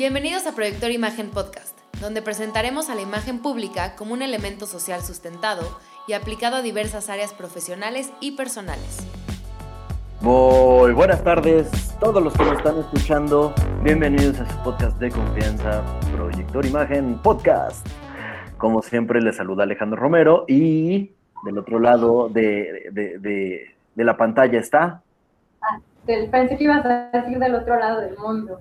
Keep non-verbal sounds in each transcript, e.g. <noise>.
Bienvenidos a Proyector Imagen Podcast, donde presentaremos a la imagen pública como un elemento social sustentado y aplicado a diversas áreas profesionales y personales. Muy buenas tardes, todos los que nos están escuchando. Bienvenidos a su podcast de confianza, Proyector Imagen Podcast. Como siempre, les saluda Alejandro Romero y del otro lado de, de, de, de la pantalla está. Ah, pensé que ibas a decir del otro lado del mundo.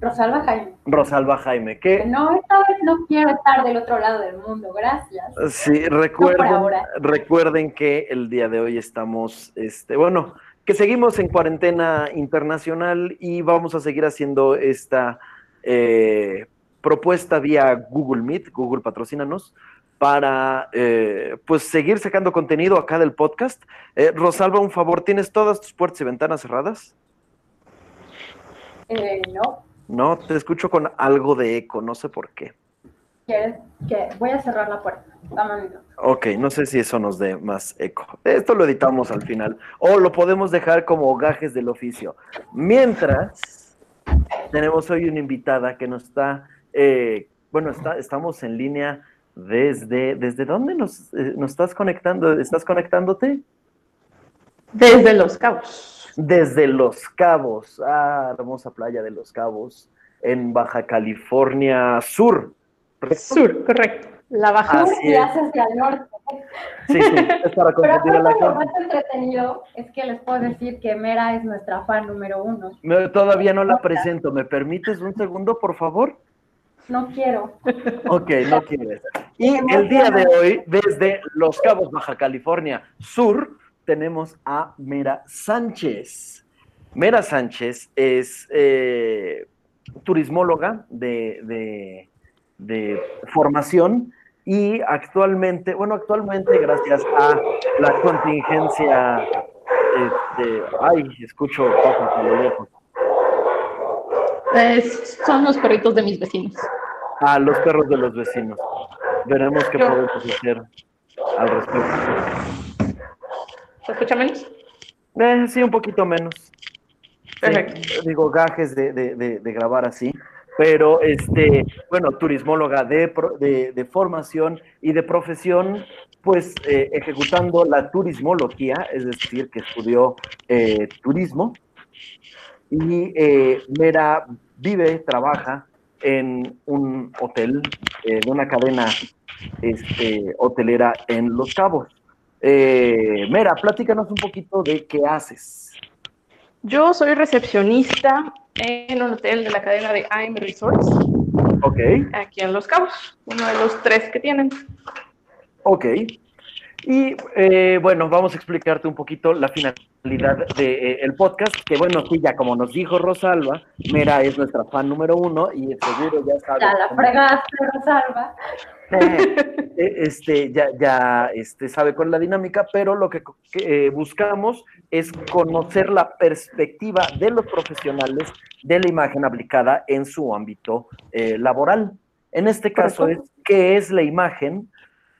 Rosalba Jaime. Rosalba Jaime, ¿qué? No, esta vez no quiero estar del otro lado del mundo, gracias. Sí, recuerden, no recuerden que el día de hoy estamos, este, bueno, que seguimos en cuarentena internacional y vamos a seguir haciendo esta eh, propuesta vía Google Meet, Google patrocínanos, para eh, pues seguir sacando contenido acá del podcast. Eh, Rosalba, un favor, ¿tienes todas tus puertas y ventanas cerradas? Eh, no. No, te escucho con algo de eco, no sé por qué. ¿Quieres que voy a cerrar la puerta? Dame Ok, no sé si eso nos dé más eco. Esto lo editamos al final. O lo podemos dejar como gajes del oficio. Mientras, tenemos hoy una invitada que nos está, eh, bueno, está, estamos en línea desde, ¿desde dónde nos, eh, nos estás conectando? ¿Estás conectándote? Desde Los Cabos desde Los Cabos, ah, hermosa playa de Los Cabos, en Baja California Sur. Sur, correcto. La Baja Sur y hacia el norte. Sí, sí, es para confundir a la Lo más entretenido es que les puedo decir que Mera es nuestra fan número uno. todavía no la presento. ¿Me permites un segundo, por favor? No quiero. Ok, no quieres. Y el día de hoy, desde Los Cabos, Baja California Sur, tenemos a Mera Sánchez. Mera Sánchez es eh, turismóloga de, formación y actualmente, bueno, actualmente gracias a la contingencia, este, ay, escucho cosas a lo lejos. son los perritos de mis vecinos. Ah, los perros de los vecinos. Veremos qué podemos hacer al respecto. ¿Se escucha menos? Eh, sí, un poquito menos. Perfecto. digo, gajes de, grabar así. Pero, este, bueno, turismóloga de, de, formación y de profesión, pues eh, ejecutando la turismología, es decir, que estudió eh, turismo. Y Mera vive, trabaja en un hotel, en una cadena este, hotelera en Los Cabos. Eh, Mera, platícanos un poquito de qué haces. Yo soy recepcionista en un hotel de la cadena de AM Resorts. Ok. Aquí en Los Cabos, uno de los tres que tienen. Ok. Y eh, bueno, vamos a explicarte un poquito la finalidad del de, eh, podcast, que bueno, sí, ya como nos dijo Rosalba, Mera es nuestra fan número uno y seguro ya sabes. Ya la fregaste, Rosalba. Eh, este, ya, ya este, sabe con la dinámica, pero lo que, buscamos es conocer la perspectiva de los profesionales de la imagen aplicada en su ámbito laboral. En este caso es qué es la imagen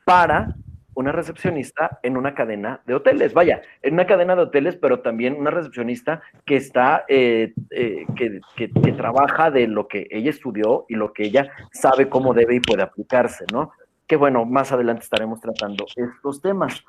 para una recepcionista en una cadena de hoteles. Vaya, en una cadena de hoteles, pero también una recepcionista que está, eh, eh, que, que, trabaja de lo que ella estudió y lo que ella sabe cómo debe y puede aplicarse, ¿no? Que bueno, más adelante estaremos tratando estos temas.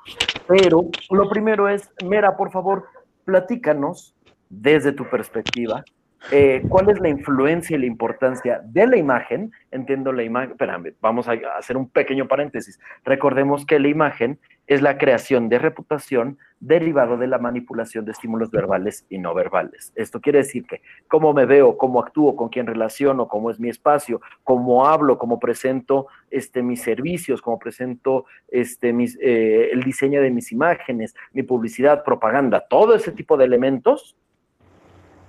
Pero lo primero es, Mera, por favor, platícanos desde tu perspectiva, eh, ¿Cuál es la influencia y la importancia de la imagen? Entiendo la imagen, espérame, vamos a hacer un pequeño paréntesis. Recordemos que la imagen es la creación de reputación derivado de la manipulación de estímulos verbales y no verbales. Esto quiere decir que cómo me veo, cómo actúo, con quién relaciono, cómo es mi espacio, cómo hablo, cómo presento este, mis servicios, cómo presento este, eh, el diseño de mis imágenes, mi publicidad, propaganda, todo ese tipo de elementos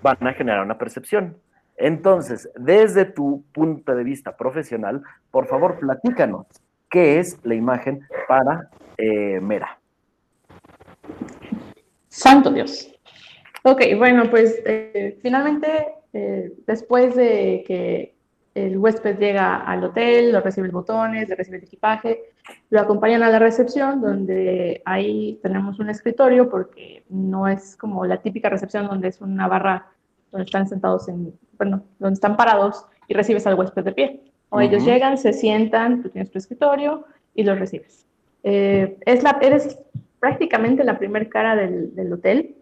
van a generar una percepción. Entonces, desde tu punto de vista profesional, por favor, platícanos qué es la imagen para eh, Mera. Santo Dios. Ok, bueno, pues eh, finalmente, eh, después de que el huésped llega al hotel, lo recibe el botones, le recibe el equipaje, lo acompañan a la recepción, donde ahí tenemos un escritorio, porque no es como la típica recepción donde es una barra donde están sentados en, bueno, donde están parados y recibes al huésped de pie. O ellos llegan, se sientan, tú tienes tu escritorio y los recibes. Eh, es la, eres prácticamente la primer cara del, del hotel.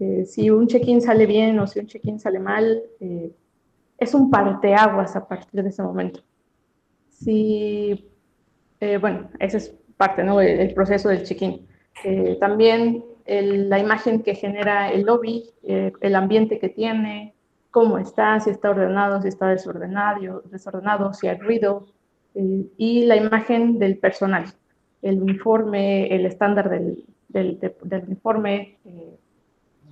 Eh, si un check-in sale bien o si un check-in sale mal, eh, es un parteaguas a partir de ese momento. Si, eh, bueno, ese es parte, ¿no? El, proceso del check-in. Eh, también la imagen que genera el lobby, eh, el ambiente que tiene, cómo está, si está ordenado, si está desordenado, desordenado si hay ruido, y la imagen del personal, el uniforme, el estándar del, del, de- del uniforme,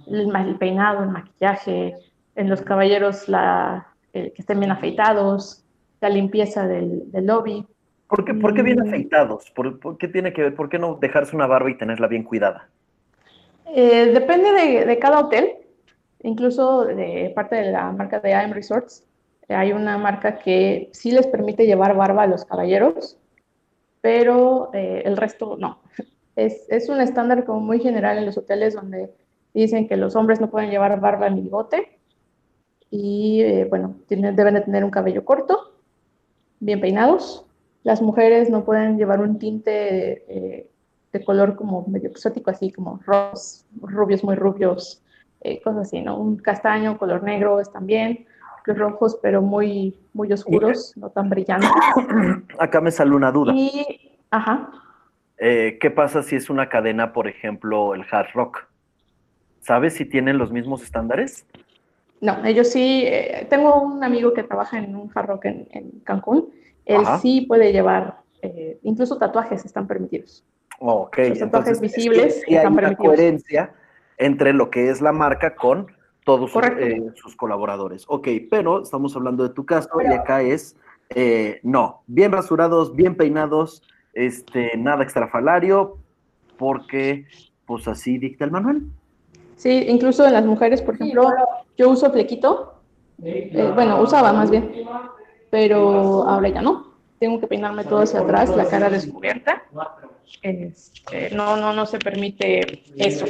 el, el peinado, el maquillaje, en los caballeros la, el que estén bien afeitados, la limpieza del, del lobby. ¿Por qué, por qué bien Mm. afeitados? ¿Por, por qué tiene que ver? ¿Por qué no dejarse una barba y tenerla bien cuidada? Eh, depende de, de cada hotel, incluso de parte de la marca de AM Resorts. eh, Hay una marca que sí les permite llevar barba a los caballeros, pero eh, el resto no. <laughs> Es, es un estándar como muy general en los hoteles donde dicen que los hombres no pueden llevar barba ni bigote y eh, bueno, tienen- deben de tener un cabello corto, bien peinados. Las mujeres no pueden llevar un tinte eh, de color como medio exótico, así como rojos, rubios muy rubios, eh, cosas así, ¿no? Un castaño, color negro están bien, los rojos pero muy, muy oscuros, no tan brillantes. <clears throat> Acá me sale una duda. Y, ajá, Eh, ¿Qué pasa si es una cadena, por ejemplo, el Hard Rock? ¿Sabes si tienen los mismos estándares? No, ellos sí, eh, tengo un amigo que trabaja en un hard rock en, en Cancún, él Ajá. sí puede llevar, eh, incluso tatuajes están permitidos. Ok, Los tatuajes entonces visibles sí, sí hay están una permitidos. coherencia entre lo que es la marca con todos sus, eh, sus colaboradores. Ok, pero estamos hablando de tu caso y acá es, eh, no, bien rasurados, bien peinados, este, nada extrafalario, porque pues así dicta el manual. Sí, incluso en las mujeres, por Sí, ejemplo, pero- yo uso flequito, eh, bueno, usaba más bien, pero ahora ya no. Tengo que peinarme todo hacia atrás, la cara descubierta. Este, no, no, no se permite eso.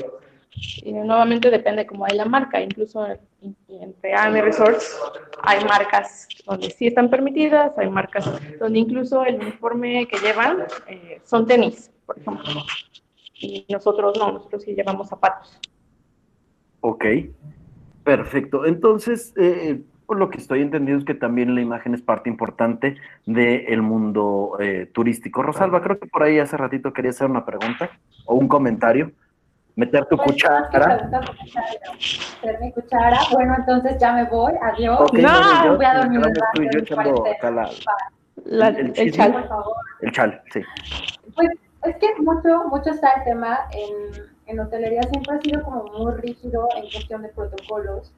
Y nuevamente depende como hay la marca, incluso en- entre AM Resorts hay marcas donde sí están permitidas, hay marcas donde incluso el uniforme que llevan eh, son tenis, por ejemplo. Y nosotros no, nosotros sí llevamos zapatos. Ok, perfecto. Entonces, eh, por lo que estoy entendiendo es que también la imagen es parte importante del mundo eh, turístico. Rosalba, creo que por ahí hace ratito quería hacer una pregunta o un comentario. Meter tu Pues, cuchara. Hacer mi cuchara. Bueno, entonces ya me voy. Adiós. No, yo- voy a dormir rato estoy yo echando acá la- La- El- el el, chal. Por favor. el chal, sí. Pues es que mucho, mucho está el tema en, en hotelería siempre ha sido como muy rígido en cuestión de protocolos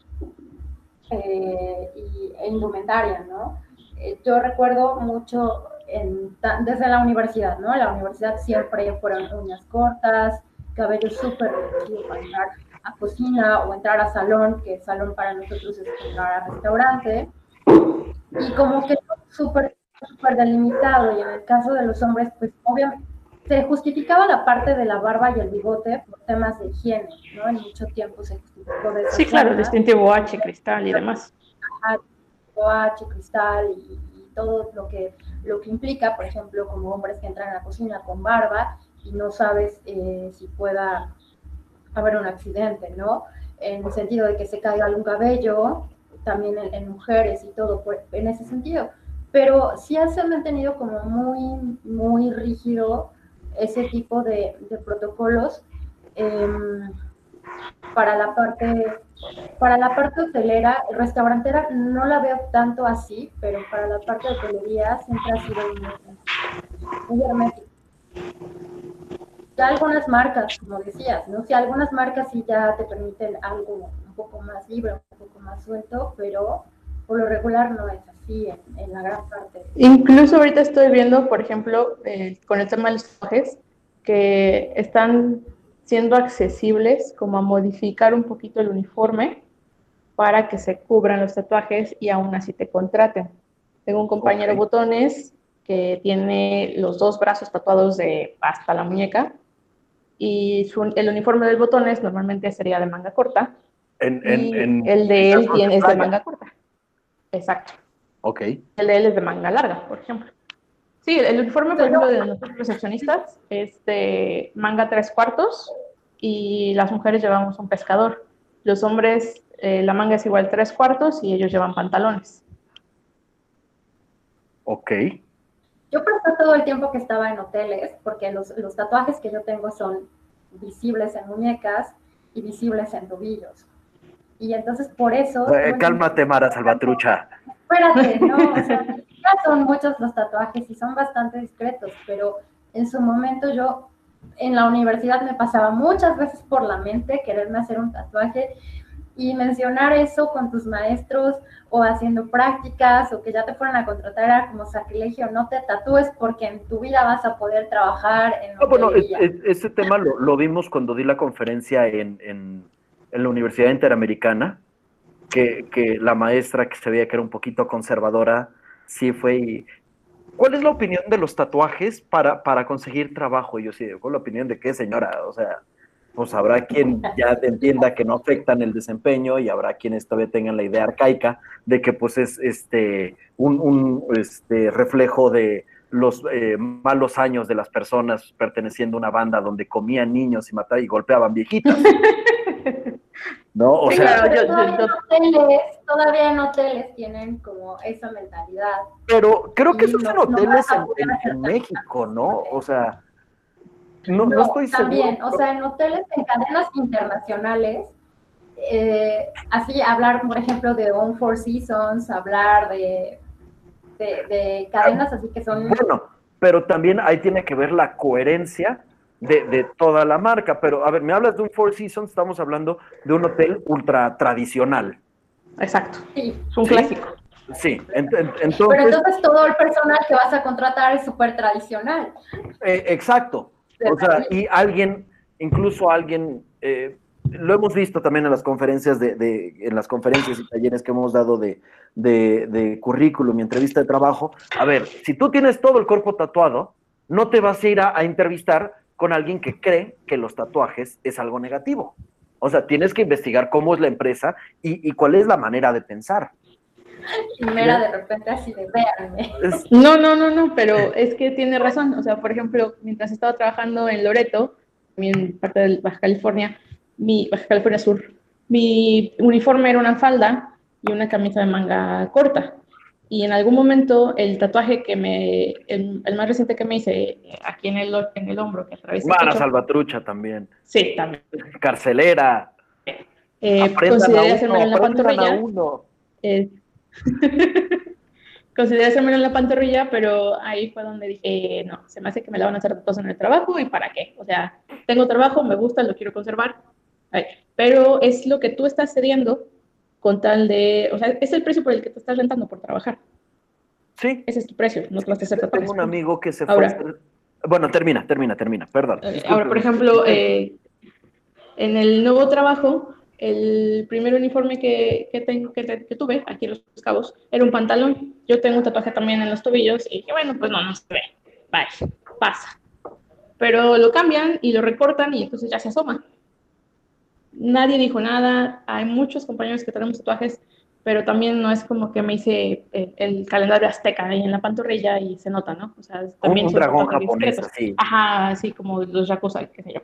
eh, y, e indumentaria, ¿no? Eh, yo recuerdo mucho en desde la universidad, ¿no? La universidad siempre fueron uñas cortas, cabello súper reducido para entrar a cocina o entrar a salón, que salón para nosotros es entrar a restaurante, y como que súper súper delimitado y en el caso de los hombres pues obviamente se justificaba la parte de la barba y el bigote por temas de higiene, ¿no? En mucho tiempo se justificó de Sí, claro, el distintivo H, cristal y demás. OH, cristal y, y todo lo que, lo que implica, por ejemplo, como hombres que entran a la cocina con barba y no sabes eh, si pueda haber un accidente, ¿no? En el sentido de que se caiga algún cabello, también en, en mujeres y todo, por- en ese sentido. Pero sí se ha mantenido como muy, muy rígido ese tipo de, protocolos em, para la parte para la parte hotelera, restaurantera no la veo tanto así, pero para la parte de hotelería siempre ha sido muy hermético. Ya algunas marcas, como decías, ¿no? Si algunas marcas sí ya te permiten algo un poco más libre, un poco más suelto, pero por lo regular no es así en, en la gran parte. Incluso ahorita estoy viendo, por ejemplo, eh, con el tema de los tatuajes, que están siendo accesibles como a modificar un poquito el uniforme para que se cubran los tatuajes y aún así te contraten. Tengo un compañero Ok. botones que tiene los dos brazos tatuados de hasta la muñeca y su- el uniforme del botones normalmente sería de manga corta En, en- y en- el de él tiene, es de manga corta. Exacto. Ok. El de él es de manga larga, por ejemplo. Sí, el uniforme, por ejemplo, de nosotros recepcionistas es de manga tres cuartos y las mujeres llevamos un pescador. Los hombres, eh, la manga es igual tres cuartos y ellos llevan pantalones. Ok. Yo presté todo el tiempo que estaba en hoteles, porque los, los tatuajes que yo tengo son visibles en muñecas y visibles en tobillos. Y entonces por eso... Eh, cálmate, Mara Salvatrucha. Espérate, no, o sea, ya son muchos los tatuajes y son bastante discretos, pero en su momento yo en la universidad me pasaba muchas veces por la mente quererme hacer un tatuaje y mencionar eso con tus maestros o haciendo prácticas o que ya te fueran a contratar era como sacrilegio, no te tatúes porque en tu vida vas a poder trabajar en ah, bueno, ese tema lo, lo, vimos cuando di la conferencia en, en, en la Universidad Interamericana, que, que, la maestra que se veía que era un poquito conservadora, sí fue y... ¿Cuál es la opinión de los tatuajes para, para conseguir trabajo? Y yo sí, ¿cuál es la opinión de qué, señora? O sea, pues habrá quien ya entienda que no afectan el desempeño y habrá quienes todavía tengan la idea arcaica de que pues es este un, este, reflejo de los eh, malos años de las personas perteneciendo a una banda donde comían niños y mataban y golpeaban viejitos. <laughs> ¿No? O sea, todavía, en hoteles, tienen como esa mentalidad. Pero creo que eso es en hoteles en México, ¿no? O sea, no, no, estoy también, o sea, en hoteles, en cadenas internacionales, eh, así hablar, por ejemplo, de On Four Seasons, hablar de, de, cadenas así que son... Bueno, pero también ahí tiene que ver la coherencia de, de, toda la marca. Pero, a ver, me hablas de un Four Seasons, estamos hablando de un hotel ultra tradicional. Exacto. Sí. Es un clásico. Sí, entonces... Pero entonces todo el personal que vas a contratar es súper tradicional. Eh, exacto. O sea, y alguien, incluso alguien, eh, lo hemos visto también en las conferencias de, en las conferencias y talleres que hemos dado de, de, currículum y entrevista de trabajo. A ver, si tú tienes todo el cuerpo tatuado, no te vas a ir a, entrevistar con alguien que cree que los tatuajes es algo negativo. O sea, tienes que investigar cómo es la empresa y, y cuál es la manera de pensar. Y mera de repente así de véanme. No, no, no, no, pero es que tiene razón. O sea, por ejemplo, mientras estaba trabajando en Loreto, en parte de Baja California, mi Baja California Sur, mi uniforme era una falda y una camisa de manga corta. Y en algún momento el tatuaje que me, el, más reciente que me hice aquí en el, en el hombro, que atraviesa. Mara Salvatrucha también. Sí, también. Carcelera. Eh, consideré hacerme en la pantorrilla. Eh, <laughs> Consideré hacerme en la pantorrilla, pero ahí fue donde dije, no, se me hace que me la van a hacer todos en el trabajo y para qué. O sea, tengo trabajo, me gusta, lo quiero conservar. pero es lo que tú estás cediendo con tal de, o sea, es el precio por el que te estás rentando por trabajar. Sí. Ese es tu precio, no te vas a hacer Tengo un amigo que se fue. Bueno, termina, termina, termina, perdón. Eh, ahora, por ejemplo, eh, en el nuevo trabajo, el primer uniforme que, que, tengo, que, tuve aquí en Los Cabos era un pantalón. Yo tengo un tatuaje también en los tobillos y dije, bueno, pues no, no se ve. Bye, pasa. Pero lo cambian y lo recortan y entonces ya se asoma. Nadie dijo nada. Hay muchos compañeros que tenemos tatuajes, pero también no es como que me hice el, calendario azteca ahí en la pantorrilla y se nota, ¿no? O sea, también un dragón japonés, así. Ajá, así como los yakuza, qué sé yo.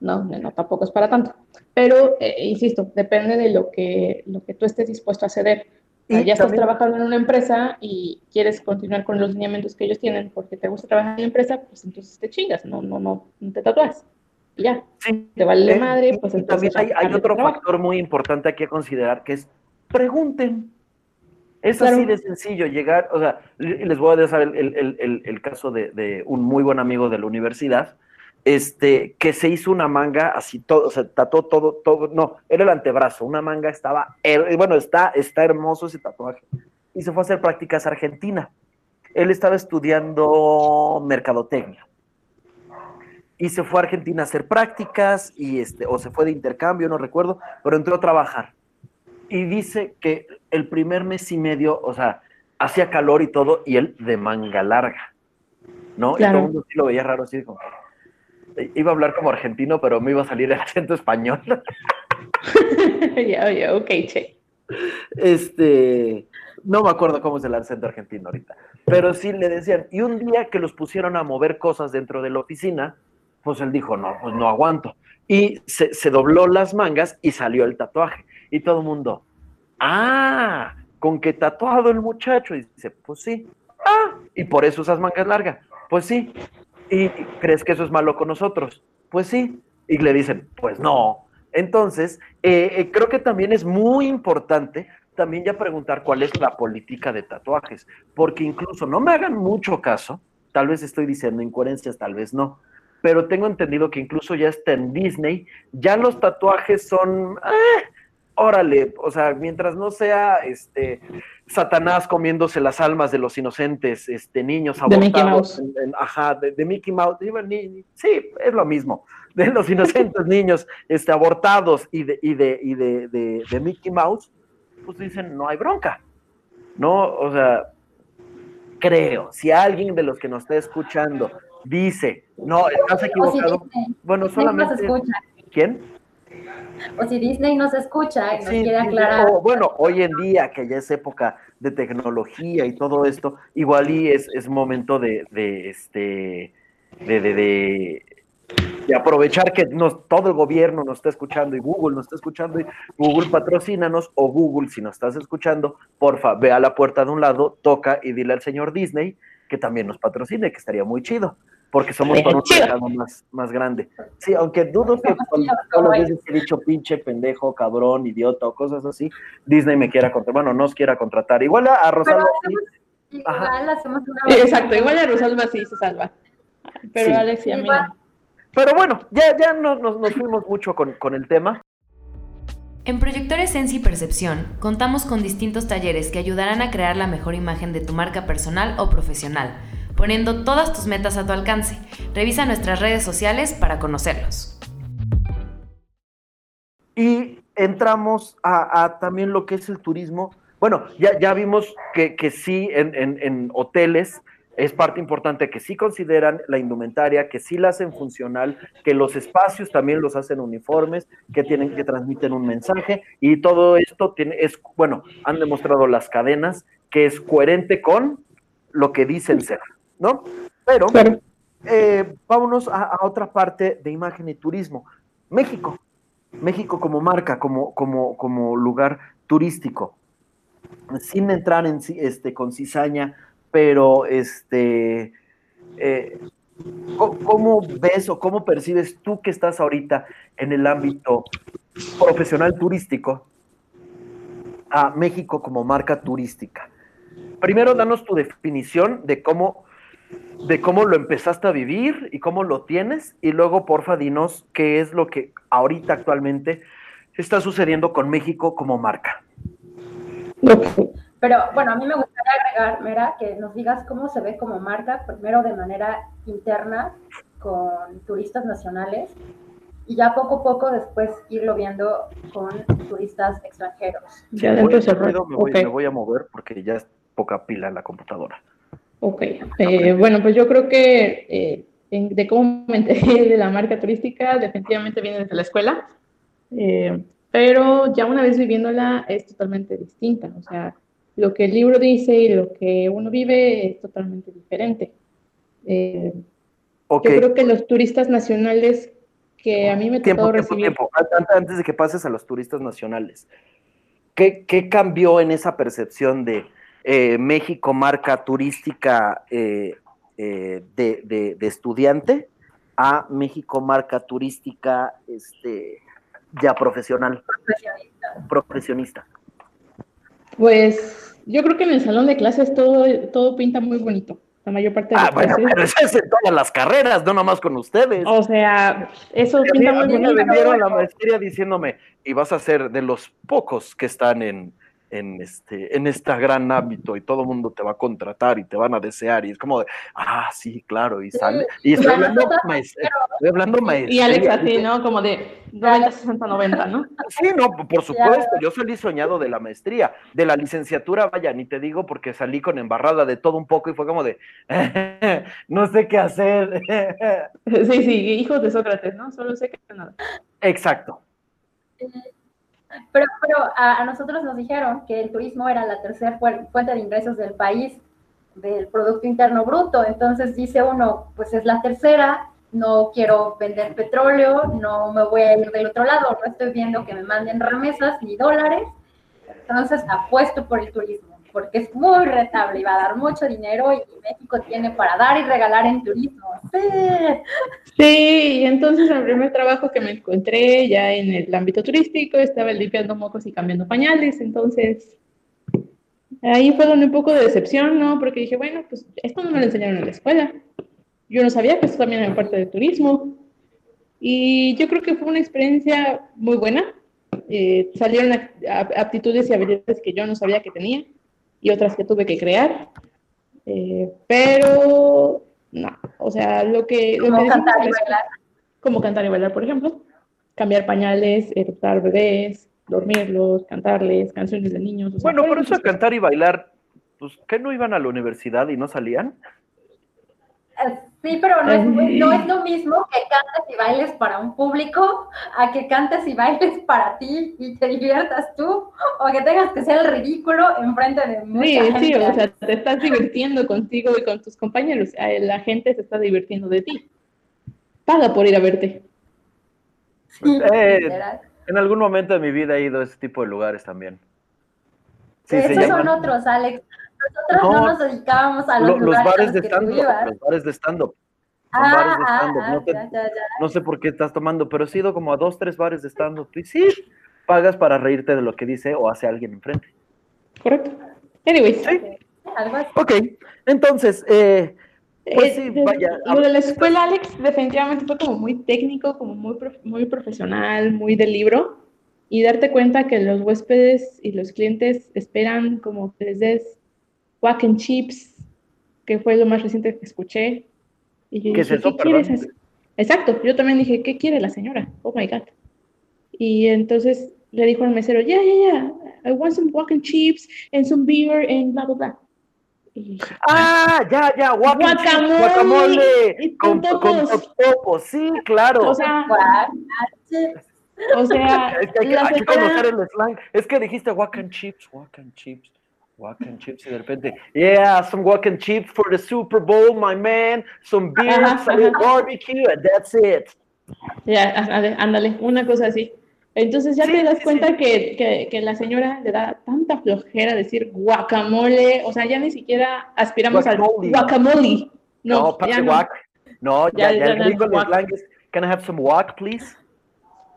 No, no, tampoco es para tanto. Pero, eh, insisto, depende de lo que, lo que tú estés dispuesto a ceder. ya estás trabajando en una empresa y quieres continuar con los lineamientos que ellos tienen porque te gusta trabajar en la empresa, pues entonces te chingas, no, no, no, te tatuas. Ya, te vale eh, madre, pues entonces... También hay, otro factor muy importante aquí a considerar que es pregunten. Es así de sencillo llegar, o sea, les voy a decir el, el, caso de, de, un muy buen amigo de la universidad, este, que se hizo una manga así, todo, o sea, tatuó todo, todo, no, era el antebrazo, una manga estaba, bueno, está, está hermoso ese tatuaje. Y se fue a hacer prácticas a Argentina. Él estaba estudiando mercadotecnia. Y se fue a Argentina a hacer prácticas, y este, o se fue de intercambio, no recuerdo, pero entró a trabajar. Y dice que el primer mes y medio, o sea, hacía calor y todo, y él de manga larga, ¿no? Y todo el mundo sí lo veía raro, así como, iba a hablar como argentino, pero me iba a salir el acento español. <laughs> Ya, ya, ok, che. Este, no me acuerdo cómo es el acento argentino ahorita, pero sí le decían, y un día que los pusieron a mover cosas dentro de la oficina, pues él dijo, no, pues no aguanto. Y se, se dobló las mangas y salió el tatuaje. Y todo el mundo, ah, con qué tatuado el muchacho. Y dice, pues sí. Ah, y por eso esas mangas largas. Pues sí. ¿Y crees que eso es malo con nosotros? Pues sí. Y le dicen, pues no. Entonces, eh, eh, creo que también es muy importante también ya preguntar cuál es la política de tatuajes, porque incluso no me hagan mucho caso, tal vez estoy diciendo incoherencias, tal vez no, pero tengo entendido que incluso ya está en Disney, ya los tatuajes son, eh, órale, o sea, mientras no sea este Satanás comiéndose las almas de los inocentes, este niños abortados, de Mickey Mouse. ajá, de, Mickey Mouse, sí, es lo mismo, de los <laughs> inocentes niños este, abortados y de, y de, y de, de Mickey Mouse, pues dicen, no hay bronca, ¿no? O sea, creo, si alguien de los que nos está escuchando dice, no, estás equivocado, bueno, solamente... ¿Quién? O si Disney nos escucha y nos quiere aclarar. bueno, hoy en día, que ya es época de tecnología y todo esto, igual y es, es momento de, de este de, de, de aprovechar que nos, todo el gobierno nos está escuchando y Google nos está escuchando y Google patrocínanos o Google, si nos estás escuchando, porfa, ve a la puerta de un lado, toca y dile al señor Disney que también nos patrocine, que estaría muy chido, porque somos para un mercado más, más grande. Sí, aunque dudo que cuando todas las veces he dicho pinche, pendejo, cabrón, idiota o cosas así, Disney me quiera contratar, bueno, nos quiera contratar. Igual a, Rosalba. Igual hacemos una. Exacto, igual a Rosalba sí se salva. Pero Alex y a mí pero bueno, ya, ya nos, nos, fuimos mucho con, con el tema. En Proyectores Sensi Percepción contamos con distintos talleres que ayudarán a crear la mejor imagen de tu marca personal o profesional, poniendo todas tus metas a tu alcance. Revisa nuestras redes sociales para conocerlos. Y entramos a, también lo que es el turismo. Bueno, ya, ya vimos que, que sí, en, en, en hoteles es parte importante que sí consideran la indumentaria, que sí la hacen funcional, que los espacios también los hacen uniformes, que tienen que transmiten un mensaje y todo esto tiene, es, bueno, han demostrado las cadenas que es coherente con lo que dicen ser, ¿no? Pero eh, vámonos a, a, otra parte de imagen y turismo. México, México como marca, como, como, como lugar turístico, sin entrar en este, con cizaña pero este, eh, ¿cómo ves o cómo percibes tú que estás ahorita en el ámbito profesional turístico a México como marca turística? Primero, danos tu definición de cómo, de cómo lo empezaste a vivir y cómo lo tienes, y luego, porfa, dinos qué es lo que ahorita actualmente está sucediendo con México como marca. Pero bueno, a mí me gustaría agregar, Mera, que nos digas cómo se ve como marca, primero de manera interna con turistas nacionales y ya poco a poco después irlo viendo con turistas extranjeros. Ya dentro de me, voy, me voy a mover porque ya es poca pila en la computadora. Ok, eh, bueno, pues yo creo que eh, de cómo me enteré de la marca turística definitivamente viene desde la escuela, eh, pero ya una vez viviéndola es totalmente distinta, o sea, lo que el libro dice y lo que uno vive es totalmente diferente. Eh, Yo creo que los turistas nacionales que a mí me tiempo, tiempo, Tiempo. Antes de que pases a los turistas nacionales, ¿qué, qué cambió en esa percepción de eh, México marca turística eh, de, de, de, estudiante a México marca turística este, ya profesional? Profesionista. Profesionista. Pues yo creo que en el salón de clases todo, todo pinta muy bonito. La mayor parte de Ah, bueno, pero eso es en todas las carreras, no nomás con ustedes. O sea, eso pinta muy bonito. me vendieron la maestría diciéndome, y vas a ser de los pocos que están en, en este, en este gran ámbito y todo el mundo te va a contratar y te van a desear y es como de, ah, sí, claro, y sale, y estoy hablando, maestría, estoy hablando maestría. Y Alex así, ¿no? Como de 90, 60, 90, ¿no? <laughs> Sí, no, por supuesto, yo salí soñado de la maestría, de la licenciatura, vaya, ni te digo porque salí con embarrada de todo un poco y fue como de, <laughs> no sé qué hacer. <laughs> sí, sí, hijos de Sócrates, ¿no? Solo sé que nada. Exacto. Pero, pero a, nosotros nos dijeron que el turismo era la tercera fuente de ingresos del país, del Producto Interno Bruto. Entonces dice uno, pues es la tercera, no quiero vender petróleo, no me voy a ir del otro lado, no estoy viendo que me manden remesas ni dólares. Entonces apuesto por el turismo porque es muy rentable y va a dar mucho dinero y México tiene para dar y regalar en turismo. Sí. entonces el primer trabajo que me encontré ya en el ámbito turístico estaba limpiando mocos y cambiando pañales, entonces ahí fue donde un poco de decepción, ¿no? Porque dije, bueno, pues esto no me lo enseñaron en la escuela. Yo no sabía que esto también era parte del turismo. Y yo creo que fue una experiencia muy buena. Eh, salieron aptitudes y habilidades que yo no sabía que tenía y otras que tuve que crear. Eh, pero no, o sea, lo que... como cantar y bailar. Como cantar y bailar, por ejemplo. Cambiar pañales, adoptar bebés, dormirlos, cantarles, canciones de niños. bueno, por eso cantar y bailar, pues, ¿qué no iban a la universidad y no salían? Sí, pero no es, no es, lo mismo que cantes y bailes para un público a que cantes y bailes para ti y te diviertas tú o que tengas que ser el ridículo enfrente de mucha sí, gente. Sí, o sea, te estás divirtiendo contigo y con tus compañeros. La gente se está divirtiendo de ti. Paga por ir a verte. Sí, eh, en algún momento de mi vida he ido a ese tipo de lugares también. Sí, Esos son otros, Alex. Nosotros no, nos dedicábamos a los, lugares bares de stand Los bares de stand-up. Ah, no, sé por qué estás tomando, pero he sido como a dos, tres bares de stand-up. Y sí, pagas para reírte de lo que dice o hace alguien enfrente. Correcto. Anyways. Sí. Ok, entonces, eh, pues sí, eh, vaya. Lo de la escuela, Alex, definitivamente fue como muy técnico, como muy, muy profesional, muy de libro. Y darte cuenta que los huéspedes y los clientes esperan como que les des Wack and Chips, que fue lo más reciente que escuché. Y yo ¿Qué dije, es eso, ¿qué quieres? Exacto, yo también dije, ¿qué quiere la señora? Oh my God. Y entonces le dijo al mesero, ya, ya, ya, I want some Wack and Chips and some beer and bla, bla, bla. ah, ya, ya, guacamole, guacamole con, con, con sí, claro. O sea, o sea es que hay, que, conocer el slang. Es que dijiste and chips, and chips. Wack and chips y de repente, yeah, some wack and chips for the Super Bowl, my man, some beer, some barbecue, and that's it. Ya, ándale, una cosa así. Entonces ya te das cuenta que, que, que, la señora le da tanta flojera decir guacamole, o sea, ya ni siquiera aspiramos al guacamole. No, no ya no. Guac. No, ya, ya, ya, el gringo es, can I have some guac, please?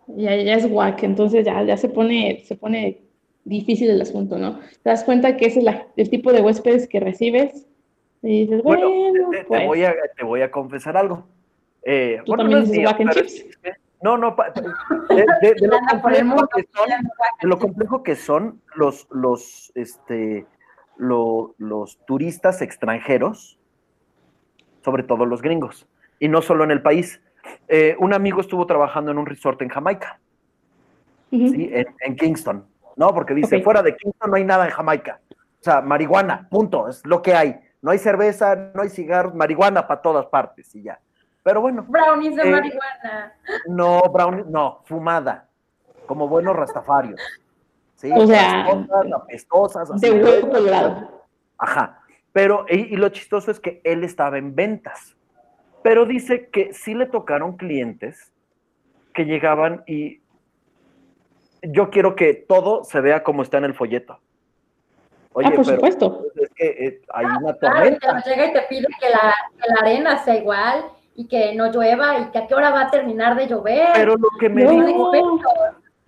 Ya, ya es guac, entonces ya, ya se pone, se pone difícil el asunto, ¿no? Te das cuenta que ese es el tipo de huéspedes que recibes y dices, bueno, te, pues". voy a, te, voy a, confesar algo. Eh, ¿Tú bueno, también dices wack chips? No, no, de, de, <laughs> lo complejo que son, de lo complejo que son los, los, este, lo, los turistas extranjeros, sobre todo los gringos, y no solo en el país. Eh, un amigo estuvo trabajando en un resort en Jamaica, ¿sí? en, en, Kingston. ¿No? Porque dice, fuera de Kingston no hay nada en Jamaica. O sea, marihuana, punto, es lo que hay. No hay cerveza, no hay cigarros, marihuana para todas partes y ya. Pero bueno. Brownies de eh, marihuana. No, brownies, no, fumada, como buenos rastafarios. ¿sí? O sea, apestosas, así, de huevo colorado. Ajá. Pero, y, y lo chistoso es que él estaba en ventas. Pero dice que sí le tocaron clientes que llegaban y yo quiero que todo se vea como está en el folleto. Oye, ah, por supuesto. Es que eh, hay una tormenta. llega y te pide que la, arena sea igual y que no llueva y que a qué hora va a terminar de llover. Pero lo que me dijo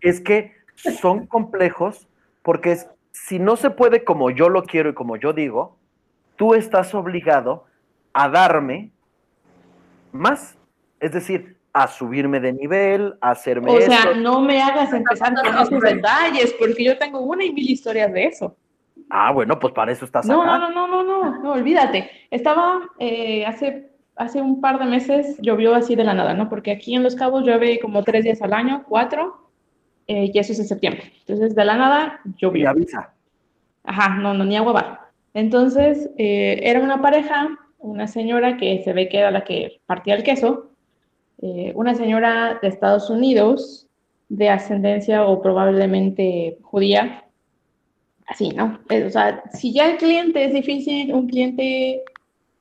es que son complejos porque si no se puede como yo lo quiero y como yo digo, tú estás obligado a darme más. Es decir, a subirme de nivel, a hacerme. O sea, no me hagas empezar con esos detalles, porque yo tengo una y mil historias de eso. Ah, bueno, pues para eso estás no, acá. No, no, no, no, no, no, olvídate. Estaba eh, hace, hace un par de meses, llovió así de la nada, ¿no? Porque aquí en Los Cabos llueve como tres días al año, cuatro, eh, y eso es en septiembre. Entonces, de la nada, llovió. Y avisa. Ajá, no, no, ni agua va. Entonces, eh, era una pareja, una señora que se ve que era la que partía el queso, eh, una señora de Estados Unidos de ascendencia o probablemente judía. Así, ¿no? Eh, o sea, si ya el cliente es difícil, un cliente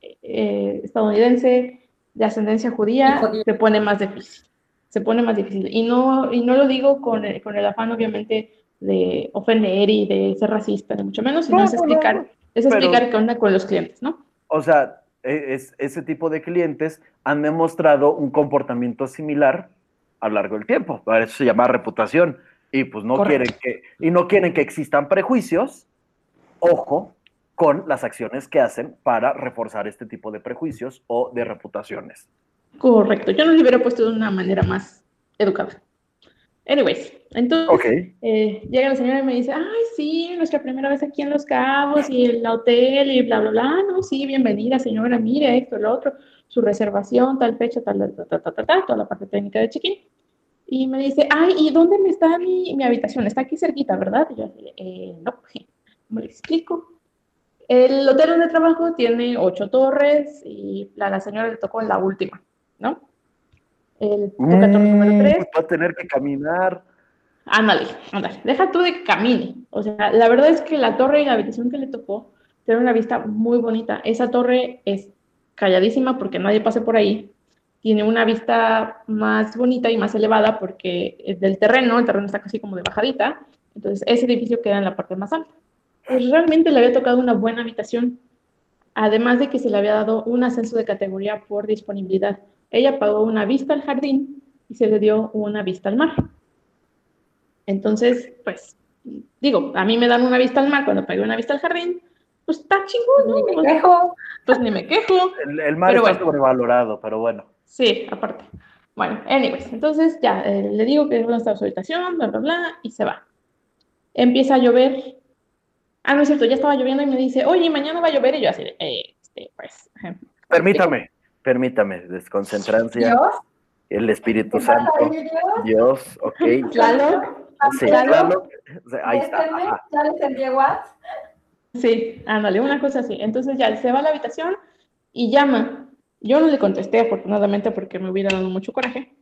eh, estadounidense de ascendencia judía se pone más difícil. Se pone más difícil. Y no, y no lo digo con el, con el afán, obviamente, de ofender y de ser racista, ni mucho menos, sino es explicar, es explicar qué onda con los clientes, ¿no? O sea, es, ese tipo de clientes han demostrado un comportamiento similar a lo largo del tiempo. Eso se llama reputación. Y pues no quieren que, y no quieren que existan prejuicios. Ojo, con las acciones que hacen para reforzar este tipo de prejuicios o de reputaciones. Correcto, yo no lo hubiera puesto de una manera más educada. Anyways, entonces eh, llega la señora y me dice, ay, sí, nuestra primera vez aquí en Los Cabos y el hotel y bla, bla, bla, no, sí, bienvenida señora, mire esto, lo otro, su reservación, tal fecha, tal, tal, tal, tal, tal, toda la parte técnica de check-in. Y me dice, ay, ¿y dónde me está mi, mi habitación? Está aquí cerquita, ¿verdad? Y yo, eh, no, me explico. El hotel donde trabajo tiene ocho torres y a la señora le tocó en la última, ¿no? El torre número mm, tres. Va a tener que caminar. Ándale, ándale. Deja tú de que camine. O sea, la verdad es que la torre y la habitación que le tocó tiene una vista muy bonita. Esa torre es calladísima porque nadie pase por ahí. Tiene una vista más bonita y más elevada porque es del terreno, el terreno está casi como de bajadita. Entonces, ese edificio queda en la parte más alta pues realmente le había tocado una buena habitación, además de que se le había dado un ascenso de categoría por disponibilidad. Ella pagó una vista al jardín y se le dio una vista al mar. Entonces, pues, digo, a mí me dan una vista al mar cuando pagué una vista al jardín, pues está chingón, ¿no? Ni me quejo. Pues ni me quejo. El, mar está sobrevalorado, pero bueno. Sí, aparte. Bueno, anyways, entonces ya eh, le digo que dónde está su habitación, bla, bla, bla, y se va. Empieza a llover Ah, no es cierto, ya estaba lloviendo y me dice, oye, mañana va a llover. Y yo así, eh, este, pues. Permítame, permítame, desconcentrancia. ¿Dios? El Espíritu Santo. Dios, ok. Claro. Sí, claro. Ahí está. ¿Ya les envié WhatsApp? Sí, ándale, una cosa así. Entonces ya se va a la habitación y llama. Yo no le contesté, afortunadamente, porque me hubiera dado mucho coraje.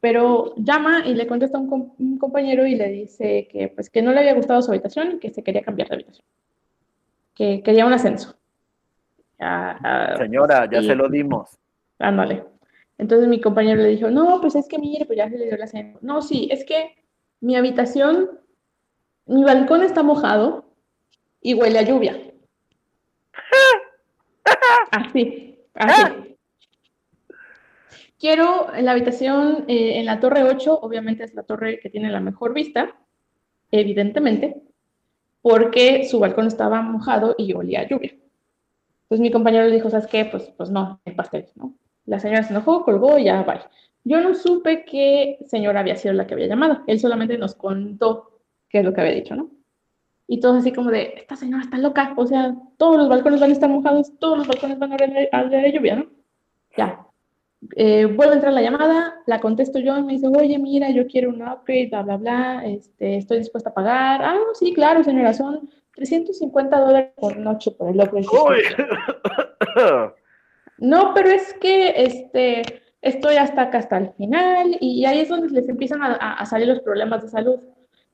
Pero llama y le contesta a un, compañero y le dice que, pues, que no le había gustado su habitación y que se quería cambiar de habitación. Que quería un ascenso. Señora, ya se lo dimos. Ándale. Entonces mi compañero le dijo, no, pues es que mire, pues ya se le dio el ascenso. No, sí, es que mi habitación, mi balcón está mojado y huele a lluvia. Así, así. Quiero en la habitación, eh, en la torre 8, obviamente es la torre que tiene la mejor vista, evidentemente, porque su balcón estaba mojado y olía a lluvia. Entonces mi compañero le dijo, ¿sabes qué? Pues, pues no, hay pastel, ¿no? La señora se enojó, colgó y ya, bye. Yo no supe qué señora había sido la que había llamado. Él solamente nos contó qué es lo que había dicho, ¿no? Y todos así como de, esta señora está loca, o sea, todos los balcones van a estar mojados, todos los balcones van a oler a lluvia, ¿no? Ya, eh, vuelve a entrar la llamada, la contesto yo y me dice, oye, mira, yo quiero un upgrade, bla, bla, bla, este, estoy dispuesta a pagar. Ah, sí, claro, señora, son 350 dólares por noche por el upgrade. <laughs> no, pero es que este, estoy hasta acá hasta el final y ahí es donde les empiezan a, salir los problemas de salud.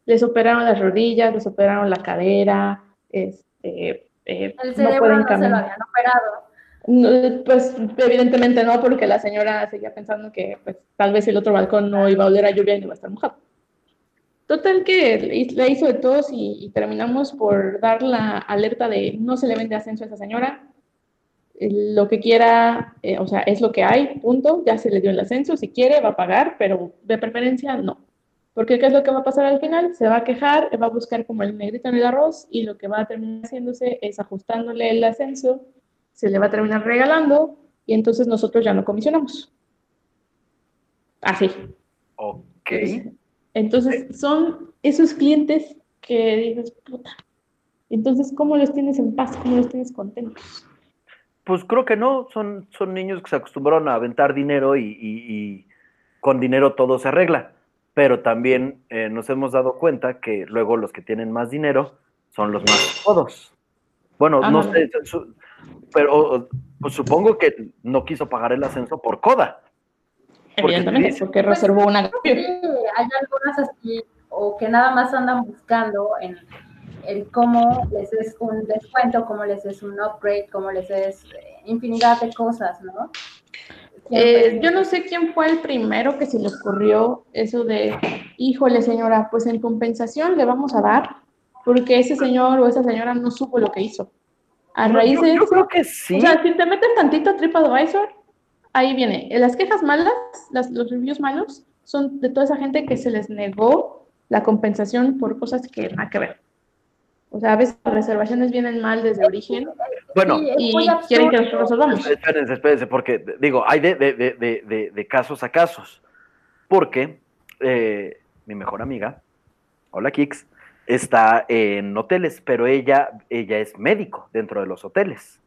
Les operaron las rodillas, les operaron la cadera, este, eh, no pueden no se lo habían operado. Pues evidentemente no, porque la señora seguía pensando que pues, tal vez el otro balcón no iba a oler a lluvia y no iba a estar mojado. Total que le hizo de todos y, terminamos por dar la alerta de no se le vende ascenso a esa señora. Lo que quiera, eh, o sea, es lo que hay, punto. Ya se le dio el ascenso, si quiere va a pagar, pero de preferencia no. Porque ¿qué es lo que va a pasar al final? Se va a quejar, va a buscar como el negrito en el arroz y lo que va a terminar haciéndose es ajustándole el ascenso se le va a terminar regalando y entonces nosotros ya no comisionamos. Así. Ok. Entonces, son esos clientes que dices, puta, entonces, ¿cómo los tienes en paz? ¿Cómo los tienes contentos? Pues creo que no, son, son niños que se acostumbraron a aventar dinero y, con dinero todo se arregla. Pero también eh, nos hemos dado cuenta que luego los que tienen más dinero son los más todos. Bueno, no sé, pero pues, supongo que no quiso pagar el ascenso por coda. Evidentemente, porque, reservó una. hay algunas así, o que nada más andan buscando en el cómo les es un descuento, cómo les es un upgrade, cómo les es eh, infinidad de cosas, ¿no? Eh, yo no sé quién fue el primero que se le ocurrió eso de, híjole señora, pues en compensación le vamos a dar, porque ese señor o esa señora no supo lo que hizo. A raíz de eso, creo que sí. O sea, si te metes tantito a TripAdvisor, ahí viene. Las quejas malas, las, los reviews malos, son de toda esa gente que se les negó la compensación por cosas que nada que ver. O sea, a veces las reservaciones vienen mal desde origen. Bueno, y quieren que nosotros resolvamos. Espérense, espérense, porque digo, hay de, de, de, de casos a casos. Porque eh, mi mejor amiga, hola Kix, está en hoteles, pero ella, ella es médico dentro de los hoteles.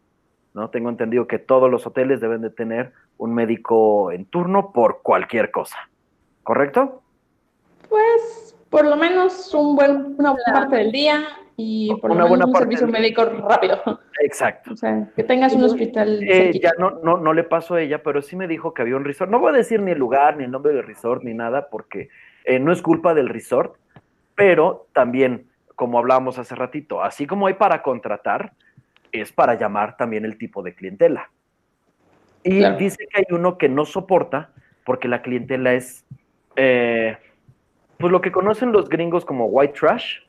¿no? Tengo entendido que todos los hoteles deben de tener un médico en turno por cualquier cosa. ¿Correcto? Pues por lo menos un buen, una buena parte del día y por una lo menos buena un servicio médico rápido. Exacto. O sea, que tengas un hospital. Eh, ya no, no, no le pasó a ella, pero sí me dijo que había un resort. No voy a decir ni el lugar, ni el nombre del resort, ni nada, porque eh, no es culpa del resort, pero también, como hablábamos hace ratito, así como hay para contratar, es para llamar también el tipo de clientela. Y dice que hay uno que no soporta porque la clientela es, eh, pues lo que conocen los gringos como white trash,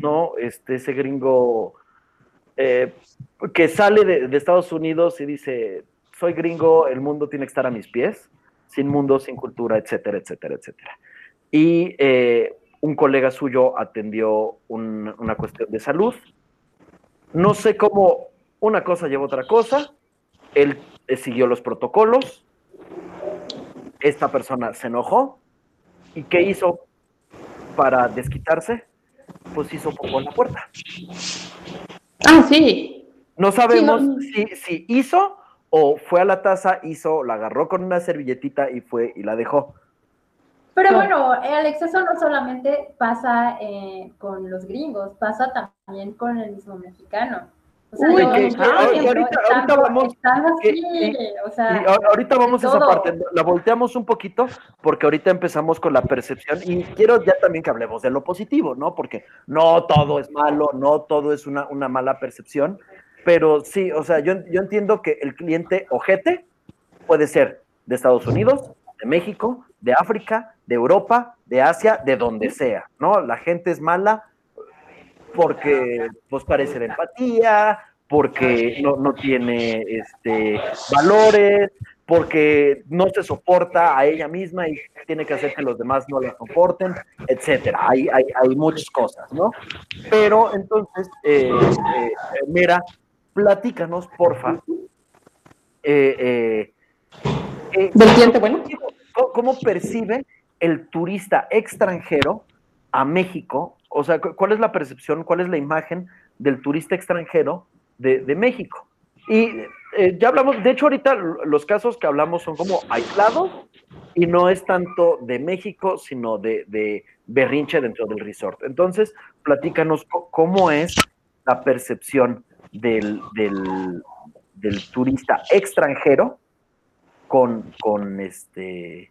¿no? Este, ese gringo eh, que sale de, Estados Unidos y dice, soy gringo, el mundo tiene que estar a mis pies, sin mundo, sin cultura, etcétera, etcétera, etcétera. Y eh, un colega suyo atendió una cuestión de salud. No sé cómo una cosa lleva otra cosa. Él eh, siguió los protocolos. Esta persona se enojó. ¿Y qué hizo para desquitarse? Pues hizo poco en la puerta. Ah, sí. No sabemos Si, hizo o fue a la taza, hizo, la agarró con una servilletita y fue y la dejó. Pero bueno, el exceso no solamente pasa eh, con los gringos, pasa también con el mismo mexicano. Uy, ahorita, vamos, ahorita vamos a esa parte, la volteamos un poquito porque ahorita empezamos con la percepción y quiero ya también que hablemos de lo positivo, ¿no? Porque no todo es malo, no todo es una, una mala percepción, pero sí, o sea, yo, yo entiendo que el cliente ojete puede ser de Estados Unidos, de México, de África, de Europa, de Asia, de donde sea, ¿no? La gente es mala porque pues parece de empatía, porque no, no tiene este, valores, porque no se soporta a ella misma y tiene que hacer que los demás no la soporten, etcétera. Hay, hay, hay muchas cosas, ¿no? Pero entonces, eh, eh, mira, platícanos, porfa. Eh, ¿Del cliente bueno? ¿Cómo percibe el turista extranjero a México o sea, ¿cuál es la percepción, cuál es la imagen del turista extranjero de, México? Y eh, ya hablamos, de hecho ahorita los casos que hablamos son como aislados y no es tanto de México, sino de, berrinche dentro del resort. Entonces, platícanos cómo es la percepción del, turista extranjero con, este,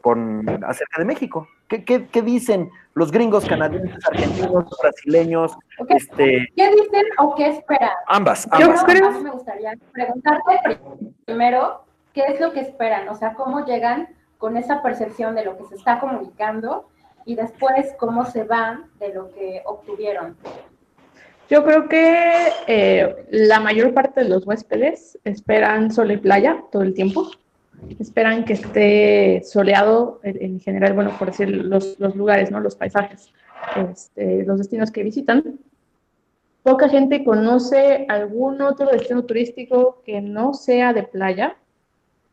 con acerca de México. ¿Qué, dicen los gringos, canadienses, argentinos, brasileños? Este... ¿Qué dicen o qué esperan? Ambas, ambas. Yo me gustaría preguntarte primero, ¿qué es lo que esperan? O sea, ¿cómo llegan con esa percepción de lo que se está comunicando? Y después, ¿cómo se van de lo que obtuvieron? Yo creo que eh, la mayor parte de los huéspedes esperan sol y playa todo el tiempo esperan que esté soleado en, general, bueno, por decir los, los lugares, ¿no? Los paisajes, este, los destinos que visitan. Poca gente conoce algún otro destino turístico que no sea de playa.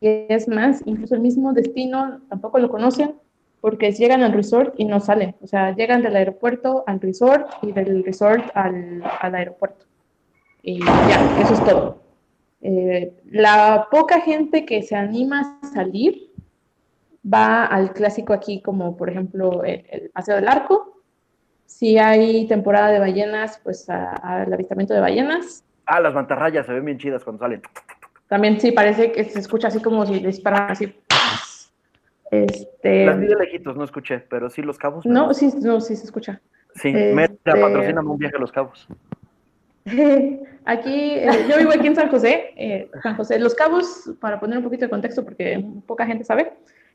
Y es más, incluso el mismo destino tampoco lo conocen porque llegan al resort y no salen. O sea, llegan del aeropuerto al resort y del resort al, al aeropuerto. Y ya, eso es todo. Eh, la poca gente que se anima a salir va al clásico aquí, como por ejemplo el, Paseo del Arco. Si hay temporada de ballenas, pues al avistamiento de ballenas. Ah, las mantarrayas se ven bien chidas cuando salen. También sí, parece que se escucha así como si disparan así. Este, Las vi de lejitos, no escuché, pero sí Los Cabos. no, sí, no, sí se escucha. Sí, este- meta, patrocíname un viaje a Los Cabos. <laughs> Aquí, eh, yo vivo aquí en San José, eh, San José. Los Cabos, para poner un poquito de contexto, porque poca gente sabe,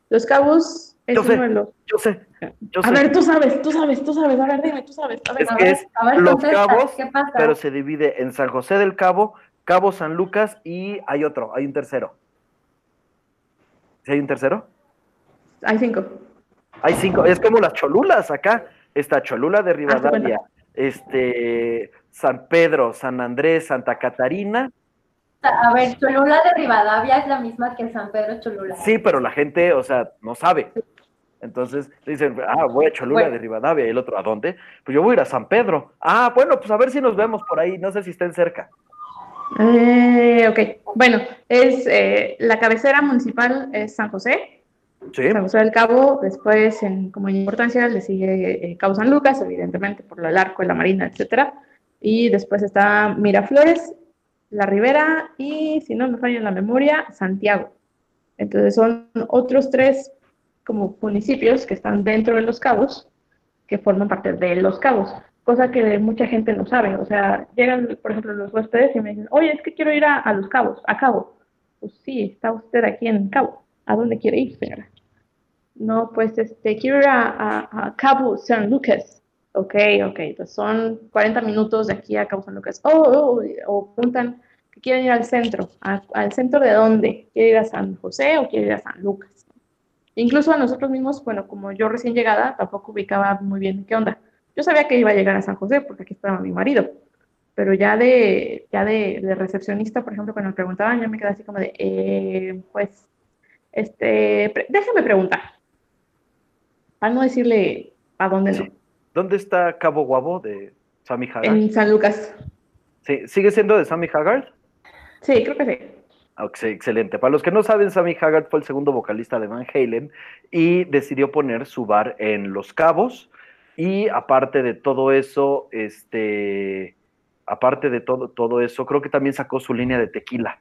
Los Cabos es Yo sé. uno de los... Yo sé, yo A sé. ver, tú sabes, tú sabes, tú sabes, a ver, dime, tú sabes. A ver, Es a que ver. es A ver, Los contesta, Cabos, ¿qué pasa? pero se divide en San José del Cabo, Cabo San Lucas y hay otro, hay un tercero. ¿Sí hay un tercero? Hay cinco. Hay cinco, es como las Cholulas acá. Está Cholula de Rivadavia, este, San Pedro, San Andrés, Santa Catarina. A ver, Cholula de Rivadavia es la misma que San Pedro Cholula. Sí, pero la gente, o sea, no sabe. Entonces dicen, ah, voy a Cholula Bueno. de Rivadavia. Y el otro, ¿a dónde? Pues yo voy a ir a San Pedro. Ah, bueno, pues a ver si nos vemos por ahí. No sé si estén cerca. Eh, ok, bueno, es eh, la cabecera municipal es San José, Sí. San José del Cabo, después en como en importancia le sigue eh, Cabo San Lucas, evidentemente por el arco, la marina, etcétera, y después está Miraflores, La Ribera y, si no me falla la memoria, Santiago. Entonces son otros tres como municipios que están dentro de los cabos, que forman parte de los cabos, cosa que mucha gente no sabe. O sea, llegan, por ejemplo, los huéspedes y me dicen, oye, es que quiero ir a, los cabos, a Cabo. Pues sí, está usted aquí en Cabo. ¿A dónde quiere ir, señora? No, pues este, quiero ir a Cabo San Lucas. Ok, ok, pues son 40 minutos de aquí a Cabo San Lucas. Oh, oh, o preguntan que quieren ir al centro. ¿A- ¿Al centro de dónde? ¿Quiere ir a San José o quiere ir a San Lucas? Incluso a nosotros mismos, bueno, como yo recién llegada, tampoco ubicaba muy bien qué onda. Yo sabía que iba a llegar a San José porque aquí estaba mi marido, pero ya de, ya de, de recepcionista, por ejemplo, cuando me preguntaban, yo me quedé así como de, eh, pues, este, pre- preguntar, para no decirle a dónde no. ¿Dónde está Cabo Guabo de Sammy Hagar? en San Lucas. Sí, ¿Sigue siendo de Sammy Hagar? Sí, creo que sí. Ah, ok, excelente. Para los que no saben, Sammy Hagar fue el segundo vocalista de Van Halen y decidió poner su bar en Los Cabos. Y aparte de todo eso, este, aparte de todo, todo eso, creo que también sacó su línea de tequila.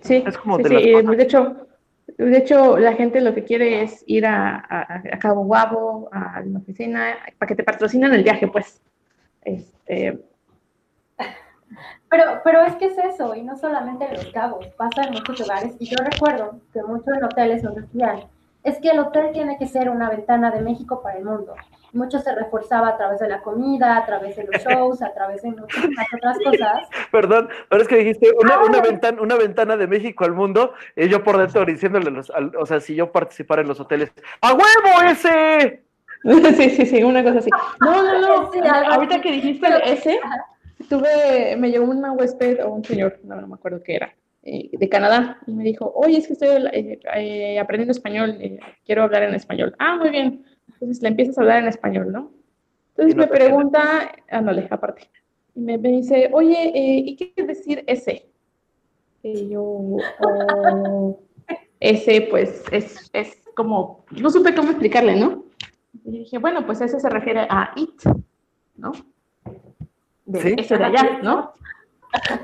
Sí, Es como sí, de sí, las eh, de hecho, de hecho, la gente lo que quiere es ir a, a, Cabo Guabo, a la oficina, para que te patrocinen el viaje, pues. Este, Pero, pero es que es eso, y no solamente en Los Cabos, pasa en muchos lugares. Y yo recuerdo que muchos en hoteles nos decían, es que el hotel tiene que ser una ventana de México para el mundo. Mucho se reforzaba a través de la comida, a través de los <laughs> shows, a través de muchísimas otras cosas. Perdón, pero es que dijiste una, Ah. una, ventana, una ventana de México al mundo, y yo por dentro diciéndole, los, al- o sea, si yo participara en los hoteles, ¡a huevo ese! <laughs> Sí, sí, sí, una cosa así. No, no, no. Sí, algo Ahorita que dijiste el ese, tuve, me llegó una huésped o un señor, no, no me acuerdo qué era, eh, de Canadá, y me dijo, oye, es que estoy eh, eh, aprendiendo español, eh, quiero hablar en español. Ah, muy bien. Entonces le empiezas a hablar en español, ¿no? Entonces no me pregunta, ándale, aparte, y me, me dice, oye, eh, ¿y qué quiere decir ese? Y yo, "Oh, ese, pues, es, es como, no supe cómo explicarle, ¿no? Y dije, bueno, pues ese se refiere a it, ¿no? De Sí. ese de allá, ¿no?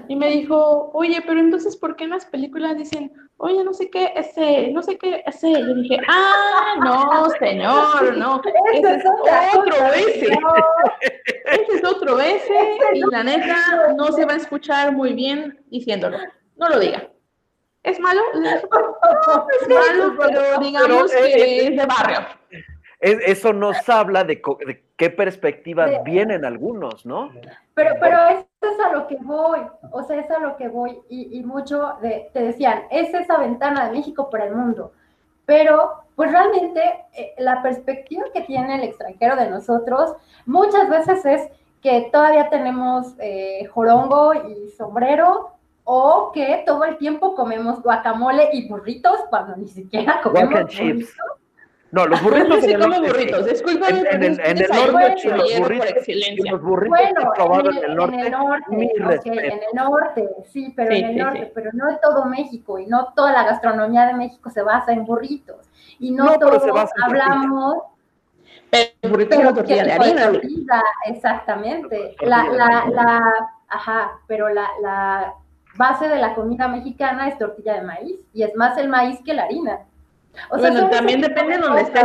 Y me dijo, oye, pero entonces, ¿por qué en las películas dicen, oye, no sé qué, ese, no sé qué, ese? Yo dije, ah, no, señor, no, ese es otro ese, ese es otro ese, y la neta no se va a escuchar muy bien diciéndolo, no lo diga. ¿Es malo? No, <laughs> es malo, pero digamos eh, que es de barrio. Es- eso nos habla de qué perspectivas De- vienen algunos, ¿no? Pero, pero eso es a lo que voy, o sea, es a lo que voy, y, y mucho de, te decían, es esa ventana de México para el mundo, pero pues realmente eh, la perspectiva que tiene el extranjero de nosotros muchas veces es que todavía tenemos eh, jorongo y sombrero, o que todo el tiempo comemos guacamole y burritos cuando ni siquiera comemos chips. Burritos. No, los Yo burritos sí en el como norte, burritos, sí. discúlpame, En, el, en norte, sí, los burritos, excelencia. los burritos Bueno, probados en el, en el en norte, el norte, mi ok, respeto. en el norte, sí, pero Sí, en el sí, norte, sí. pero no en todo México y no toda la gastronomía de México se basa en burritos y no, todos hablamos, Pero el burrito es una tortilla ¿qué de harina. tortilla? exactamente, la, la, la, ajá, pero la, la base de la comida mexicana es tortilla de maíz y es más el maíz que la harina. Bueno, también depende de donde estés,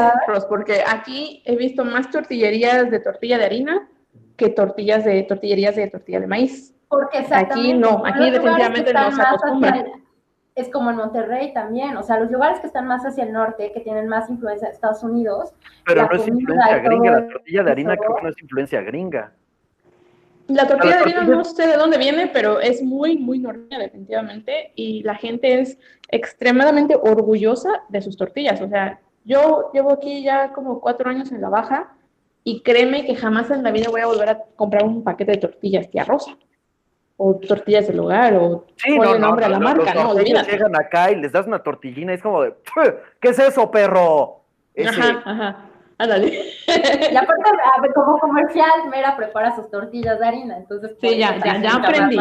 porque aquí he visto más tortillerías de tortilla de harina que tortillas de tortillerías de tortilla de maíz. Porque Aquí no, aquí definitivamente no se acostumbra. es como en Monterrey también, o sea, los lugares que están más hacia el norte, que tienen más influencia de Estados Unidos. Pero no es influencia gringa, la tortilla de harina creo que no es influencia gringa. La tortilla de harina no sé de dónde viene, pero es muy, muy norteña definitivamente y la gente es extremadamente orgullosa de sus tortillas. O sea, yo llevo aquí ya como cuatro años en la baja y créeme que jamás en la vida voy a volver a comprar un paquete de tortillas tía rosa o tortillas del hogar o sí, no, nombre a la marca, ¿no? llegan acá y les das una tortillina y es como de, ¿qué es eso, perro? Ajá, ajá. Ándale. Y aparte, como comercial, Mera prepara sus tortillas de harina, entonces... Sí, ya, ya, ya aprendí.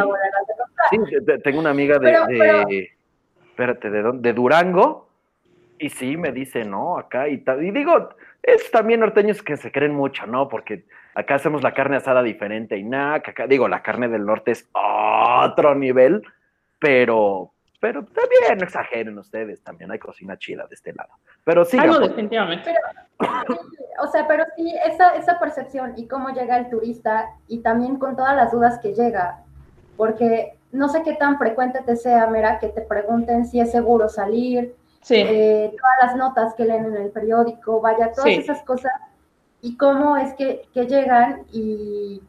Sí, tengo una amiga de, de espérate, ¿de dónde? De Durango, y sí, me dice, no, acá y tal, y digo, es también norteños que se creen mucho, ¿no? Porque acá hacemos la carne asada diferente y nada, acá, digo, la carne del norte es otro nivel, pero, pero también no exageren ustedes, también hay cocina chida de este lado. Pero sí. Algo definitivamente. o sea, pero sí, esa, esa percepción y cómo llega el turista y también con todas las dudas que llega, porque no sé qué tan frecuente te sea, Mera, que te pregunten si es seguro salir, eh, todas las notas que leen en el periódico, vaya, todas esas cosas, y cómo es que, que, llegan y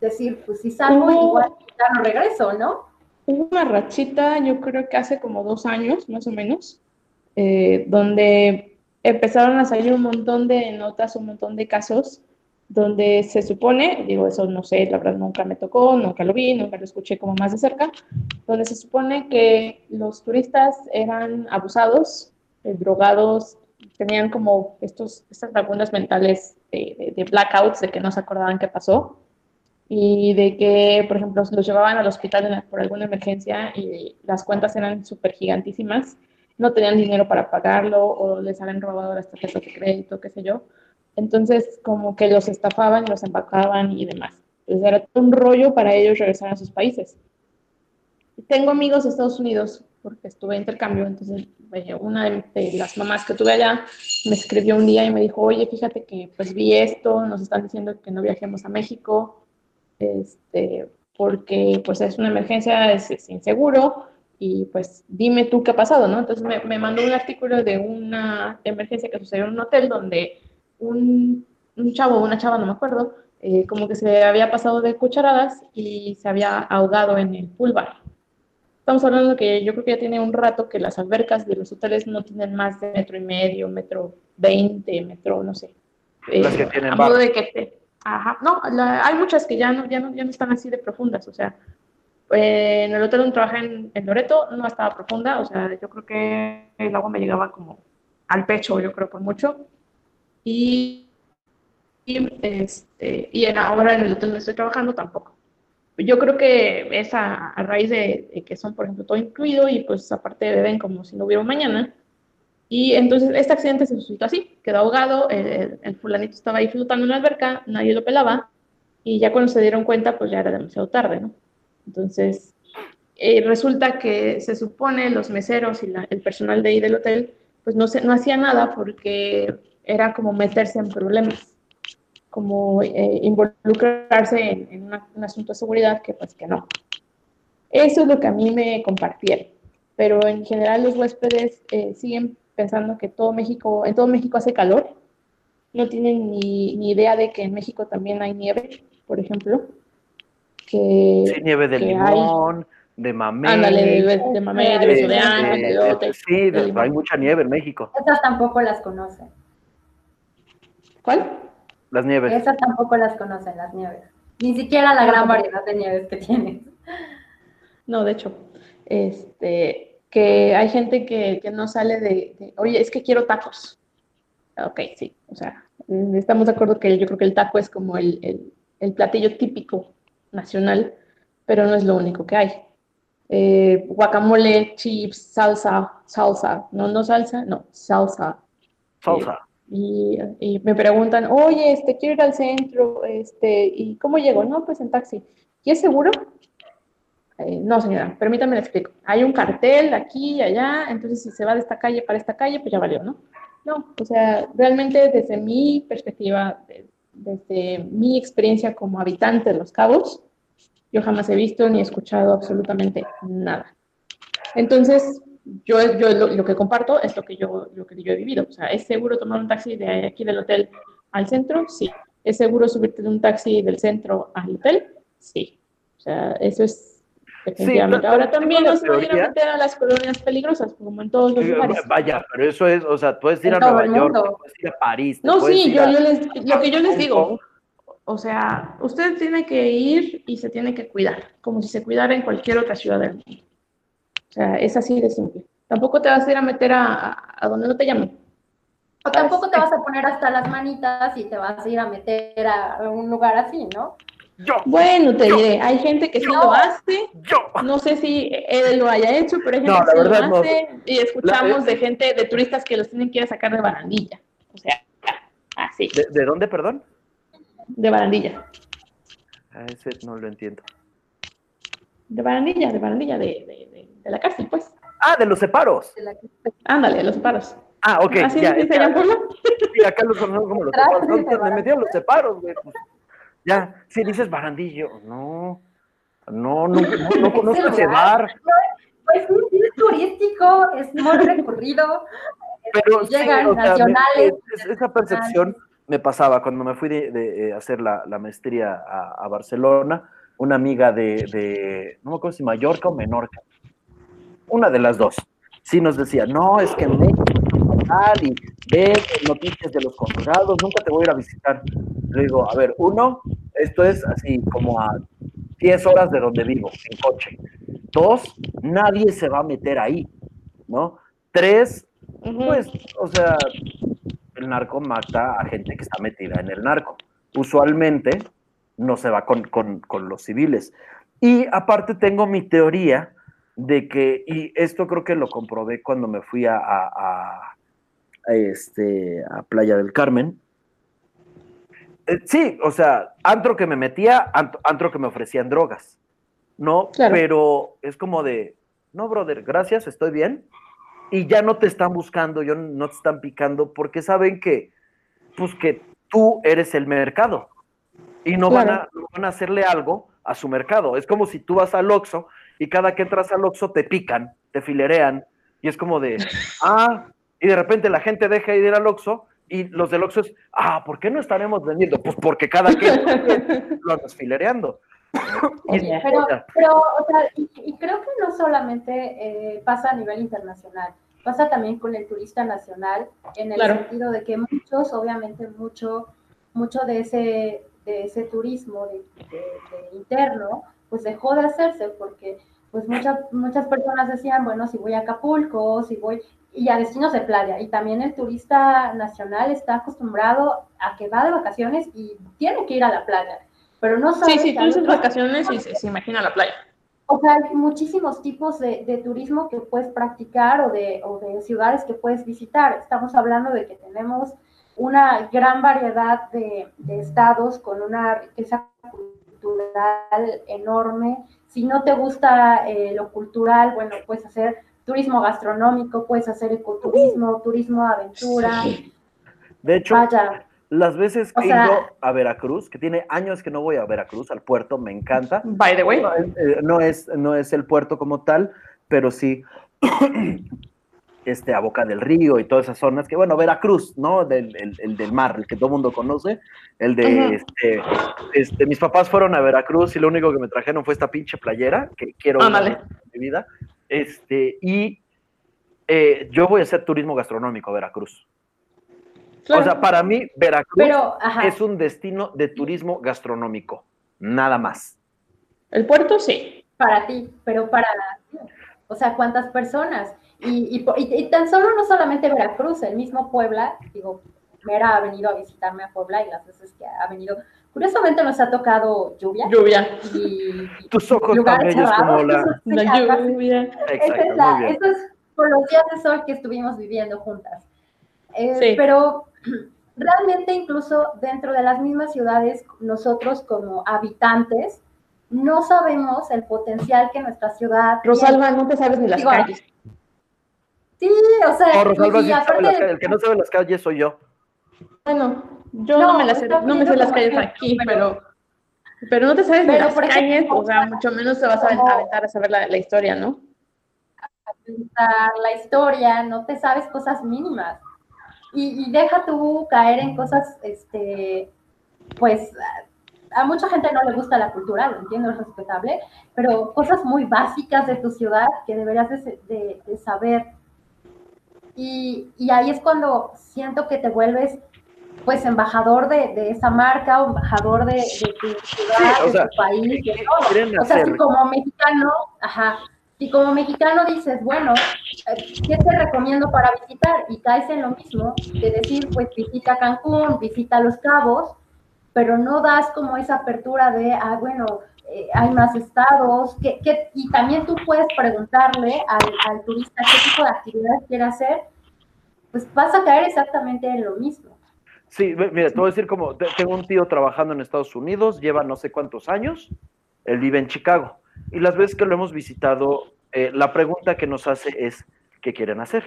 decir, pues si salgo, igual ya no regreso, ¿no? Una rachita, yo creo que hace como dos años, más o menos, eh, donde empezaron a salir un montón de notas, un montón de casos, donde se supone, digo eso no sé, la verdad nunca me tocó, nunca lo vi, nunca lo escuché como más de cerca, donde se supone que los turistas eran abusados, eh, drogados, tenían como estos, estas lagunas mentales de, de, blackouts, de que no se acordaban qué pasó, y de que, por ejemplo, los llevaban al hospital por alguna emergencia y las cuentas eran súper gigantísimas no tenían dinero para pagarlo o les habían robado las tarjetas de crédito, qué sé yo. Entonces, como que los estafaban, los empacaban y demás. Entonces, era un rollo para ellos regresar a sus países. Tengo amigos de Estados Unidos porque estuve en intercambio, entonces una de, las mamás que tuve allá me escribió un día y me dijo, oye, fíjate que pues vi esto, nos están diciendo que no viajemos a México, este, porque pues es una emergencia, es, es inseguro, y pues dime tú qué ha pasado, ¿no? Entonces me, mandó un artículo de una emergencia que sucedió en un hotel donde un, un chavo o una chava, no me acuerdo, eh, como que se había pasado de cucharadas y se había ahogado en el pool bar. Estamos hablando de que yo creo que ya tiene un rato que las albercas de los hoteles no tienen más de metro y medio, metro veinte, metro, no sé. Las que eh, tienen bar. de que ajá, no, hay muchas que ya no, ya, no, ya no están así de profundas, o sea, eh, en el hotel donde trabajé en, Loreto no estaba profunda, o sea, yo creo que el agua me llegaba como al pecho, yo creo por mucho. Y, y, este, y ahora en el hotel donde estoy trabajando tampoco. Yo creo que es a, raíz de, que son, por ejemplo, todo incluido y pues aparte beben como si no hubiera mañana. Y entonces este accidente se suscitó así, quedó ahogado, el, el, fulanito estaba ahí flotando en la alberca, nadie lo pelaba y ya cuando se dieron cuenta pues ya era demasiado tarde, ¿no? Entonces, eh, resulta que se supone los meseros y el personal de ahí del hotel, pues no, se, no hacía nada porque era como meterse en problemas, como eh, involucrarse en, un asunto de seguridad que pues que no. Eso es lo que a mí me compartieron, pero en general los huéspedes eh, siguen pensando que todo México, en todo México hace calor, no tienen ni, ni idea de que en México también hay nieve, por ejemplo que... Sí, nieve de limón, de mamey. Ándale, de, de mamey, de beso de ángel, de Sí, hay mucha nieve en México. Esas tampoco las conocen. ¿Cuál? Las nieves. Esas tampoco las conocen, las nieves. Ni siquiera la gran variedad de nieves que tienen. No, de hecho, este, que hay gente que, que no sale de, de, oye, es que quiero tacos. Ok, sí, o sea, estamos de acuerdo que yo creo que el taco es como el, el, el platillo típico nacional, pero no es lo único que hay. Eh, guacamole, chips, salsa, salsa, no, no salsa, no, salsa. Salsa. Eh, y, me preguntan, oye, este, quiero ir al centro, este, ¿y cómo llego? No, pues en taxi. ¿Y es seguro? Eh, no, señora, permítame le explico. Hay un cartel aquí y allá, entonces si se va de esta calle para esta calle, pues ya valió, ¿no? No, o sea, realmente desde mi perspectiva, desde mi experiencia como habitante de Los Cabos, yo jamás he visto ni escuchado absolutamente nada. Entonces, yo, yo lo, que comparto es lo que, yo, lo que yo he vivido. O sea, ¿es seguro tomar un taxi de aquí del hotel al centro? Sí. ¿Es seguro subirte de un taxi del centro al hotel? Sí. O sea, eso es Definitivamente. Ahora también nos van a ir a meter a las colonias peligrosas, como en todos los lugares. Vaya, pero eso es, o sea, puedes ir a Nueva York, puedes ir a París. No, sí, yo, les, lo que yo les digo, o sea, usted tiene que ir y se tiene que cuidar, como si se cuidara en cualquier otra ciudad del mundo. O sea, es así de simple. Tampoco te vas a ir a meter a, a, donde no te llaman. O tampoco te vas a poner hasta las manitas y te vas a ir a meter a un lugar así, ¿no? Bueno, te diré, hay gente que sí lo hace. No sé si él lo haya hecho, pero hay gente que sí lo hace. Y escuchamos de gente, de turistas que los tienen que ir a sacar de barandilla. O sea, así. ¿De, dónde, perdón? De barandilla. A ese no lo entiendo. De barandilla, de barandilla, de, de, la cárcel, pues. Ah, de los separos. Ándale, de los separos. Ah, ok. ¿Así ya, se llama Sí, acá los conocemos como los separos. me metieron los separos, güey. Pues. Ya, si dices barandillo, no, no, no, no, <laughs> conozco ese bar. Pues es turístico, es muy recurrido. Pero llegan nacionales. esa percepción me pasaba cuando me fui de, eh, hacer la, maestría a, Barcelona, una amiga de, no me acuerdo si Mallorca o Menorca, una de las dos, sí nos decía, no, es que en México y ve noticias de los consulados, nunca te voy a ir a visitar. Le digo, a ver, uno, esto es así como a 10 horas de donde vivo, en coche. Dos, nadie se va a meter ahí, ¿no? Tres, pues, o sea, el narco mata a gente que está metida en el narco. Usualmente no se va con, los civiles. Y aparte tengo mi teoría de que, y esto creo que lo comprobé cuando me fui a, a, este, a Playa del Carmen, eh, sí, o sea, antro que me metía, antro, que me ofrecían drogas, ¿no? Pero es como de, no, brother, gracias, estoy bien. Y ya no te están buscando, yo no te están picando, porque saben que, pues que tú eres el mercado. Y no, van a, van a hacerle algo a su mercado. Es como si tú vas al Oxxo y cada que entras al Oxxo te pican, te filerean, y es como de, ah, y de repente la gente deja de ir al Oxxo y los del Oxxo es, ah, ¿por qué no estaremos vendiendo? Pues porque cada quien <laughs> lo andas filereando. pero, pero, o sea, y, creo que no solamente eh, pasa a nivel internacional, pasa también con el turista nacional, en el sentido de que muchos, obviamente mucho, mucho de ese, de ese turismo de, interno, pues dejó de hacerse porque pues muchas, muchas personas decían, bueno, si voy a Acapulco, si voy, y a destinos de playa. Y también el turista nacional está acostumbrado a que va de vacaciones y tiene que ir a la playa. Pero no sabe. Sí, sí, tú dices vacaciones y se, imagina la playa. O sea, hay muchísimos tipos de, de, turismo que puedes practicar o de, o de ciudades que puedes visitar. Estamos hablando de que tenemos una gran variedad de, de estados con una riqueza cultural enorme. Si no te gusta eh, lo cultural, bueno, puedes hacer turismo gastronómico, puedes hacer ecoturismo, turismo aventura. De hecho, las veces que he ido a Veracruz, que tiene años que no voy a Veracruz, al puerto, me encanta. By the way. No, es, no es el puerto como tal, pero sí este, a Boca del Río y todas esas zonas, que bueno, Veracruz, ¿no? Del, el, del mar, el que todo el mundo conoce, el de, este, este, mis papás fueron a Veracruz y lo único que me trajeron fue esta pinche playera, que quiero en mi vida, este, y eh, yo voy a hacer turismo gastronómico a Veracruz. O sea, para mí, Veracruz es un destino de turismo gastronómico, nada más. El puerto sí. Para ti, pero para, o sea, ¿cuántas personas? Y, y, tan solo no solamente Veracruz, el mismo Puebla, digo, Mera ha venido a visitarme a Puebla y las veces que ha venido, curiosamente nos ha tocado lluvia. Lluvia. Y, <laughs> Tus ojos tan bellos como la, lluvia. Exacto, es es por los días de sol que estuvimos viviendo juntas. Eh, pero realmente incluso dentro de las mismas ciudades, nosotros como habitantes, no sabemos el potencial que nuestra ciudad. Rosalba, no te sabes ni las calles. Sí, o sea, Rosalba, sí el que no sabe las calles soy yo. Bueno, yo no, me, las, no me sé las calles aquí, pero, pero no te sabes ni las calles, o sea, mucho menos te vas a aventar a saber la, la historia, ¿no? la historia, no te sabes cosas mínimas. Y, y, deja tú caer en cosas, este, pues, a mucha gente no le gusta la cultura, lo entiendo, es respetable, pero cosas muy básicas de tu ciudad que deberías de, de, saber. Y, y, ahí es cuando siento que te vuelves pues embajador de, de esa marca o embajador de, tu ciudad, de tu país, de todo. O sea, si como mexicano, ajá, si como mexicano dices, bueno, ¿qué te recomiendo para visitar? Y caes en lo mismo, de decir, pues visita Cancún, visita Los Cabos, pero no das como esa apertura de, ah, bueno, hay más estados, que, y también tú puedes preguntarle al, turista qué tipo de actividades quiere hacer, pues vas a caer exactamente en lo mismo. Sí, mira, te voy a decir como, tengo un tío trabajando en Estados Unidos, lleva no sé cuántos años, él vive en Chicago, y las veces que lo hemos visitado, eh, la pregunta que nos hace es, ¿qué quieren hacer?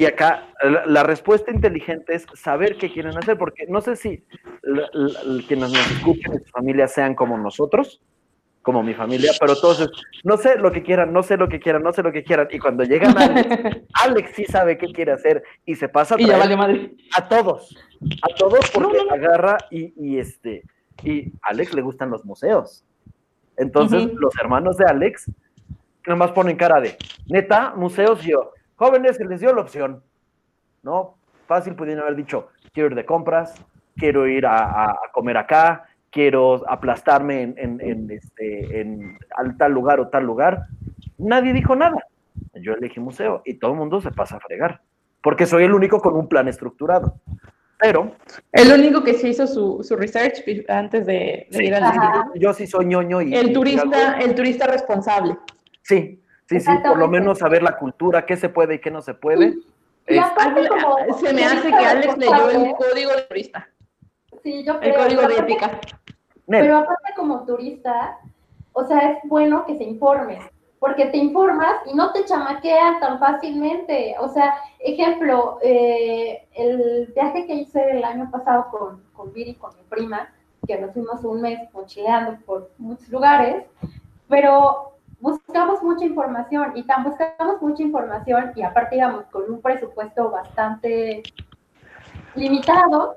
Y acá la, respuesta inteligente es saber qué quieren hacer, porque no sé si quienes nos escuchen en su familia sean como nosotros, como mi familia, pero todos no sé lo que quieran, no sé lo que quieran, no sé lo que quieran. Y cuando llegan <laughs> Alex, Alex sí sabe qué quiere hacer y se pasa a, y madre. a todos, a todos porque agarra y, y, este, y Alex le gustan los museos. Entonces los hermanos de Alex nomás ponen cara de, neta, museos, yo, jóvenes se les dio la opción, ¿no? Fácil pudieron haber dicho, quiero ir de compras, quiero ir a, comer acá, quiero aplastarme en, este, en tal lugar o tal lugar. Nadie dijo nada. Yo elegí museo y todo el mundo se pasa a fregar, porque soy el único con un plan estructurado. Pero... El único que se hizo su, research antes de, ir al Yo sí soy ñoño y... El turista, el turista responsable. Sí, Sí, sí, por lo menos saber la cultura, qué se puede y qué no se puede. se me hace que Alex leyó el código de turista. Sí, yo creo. El código de ética. Pero aparte como turista, o sea, es bueno que se informes, porque te informas y no te chamaquean tan fácilmente. O sea, ejemplo, eh, el viaje que hice el año pasado con, con Viri, con mi prima, que nos fuimos un mes mochileando por muchos lugares, pero buscamos mucha información y tan buscamos mucha información y aparte íbamos con un presupuesto bastante limitado,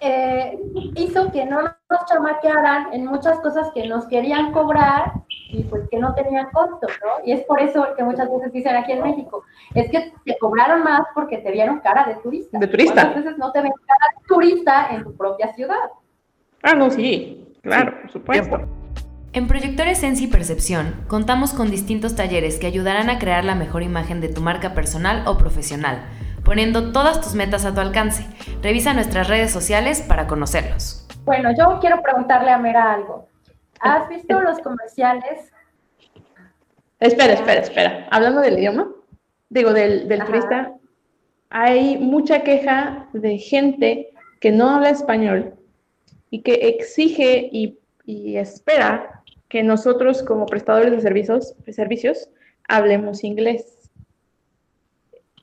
eh, hizo que no nos chamaquearan en muchas cosas que nos querían cobrar y pues que no tenían costo, ¿no? Y es por eso que muchas veces dicen aquí en México, es que te cobraron más porque te vieron cara de turista. De turista. Muchas veces no te ven cara de turista en tu propia ciudad. Ah, no, sí, claro, por supuesto. En Proyectores Sensi Percepción contamos con distintos talleres que ayudarán a crear la mejor imagen de tu marca personal o profesional, poniendo todas tus metas a tu alcance. Revisa nuestras redes sociales para conocerlos. Bueno, yo quiero preguntarle a Mera algo. ¿Has visto los comerciales? Espera, espera, espera. Hablando del idioma, digo, del, turista, hay mucha queja de gente que no habla español y que exige y, y espera que nosotros como prestadores de servicios, servicios hablemos inglés.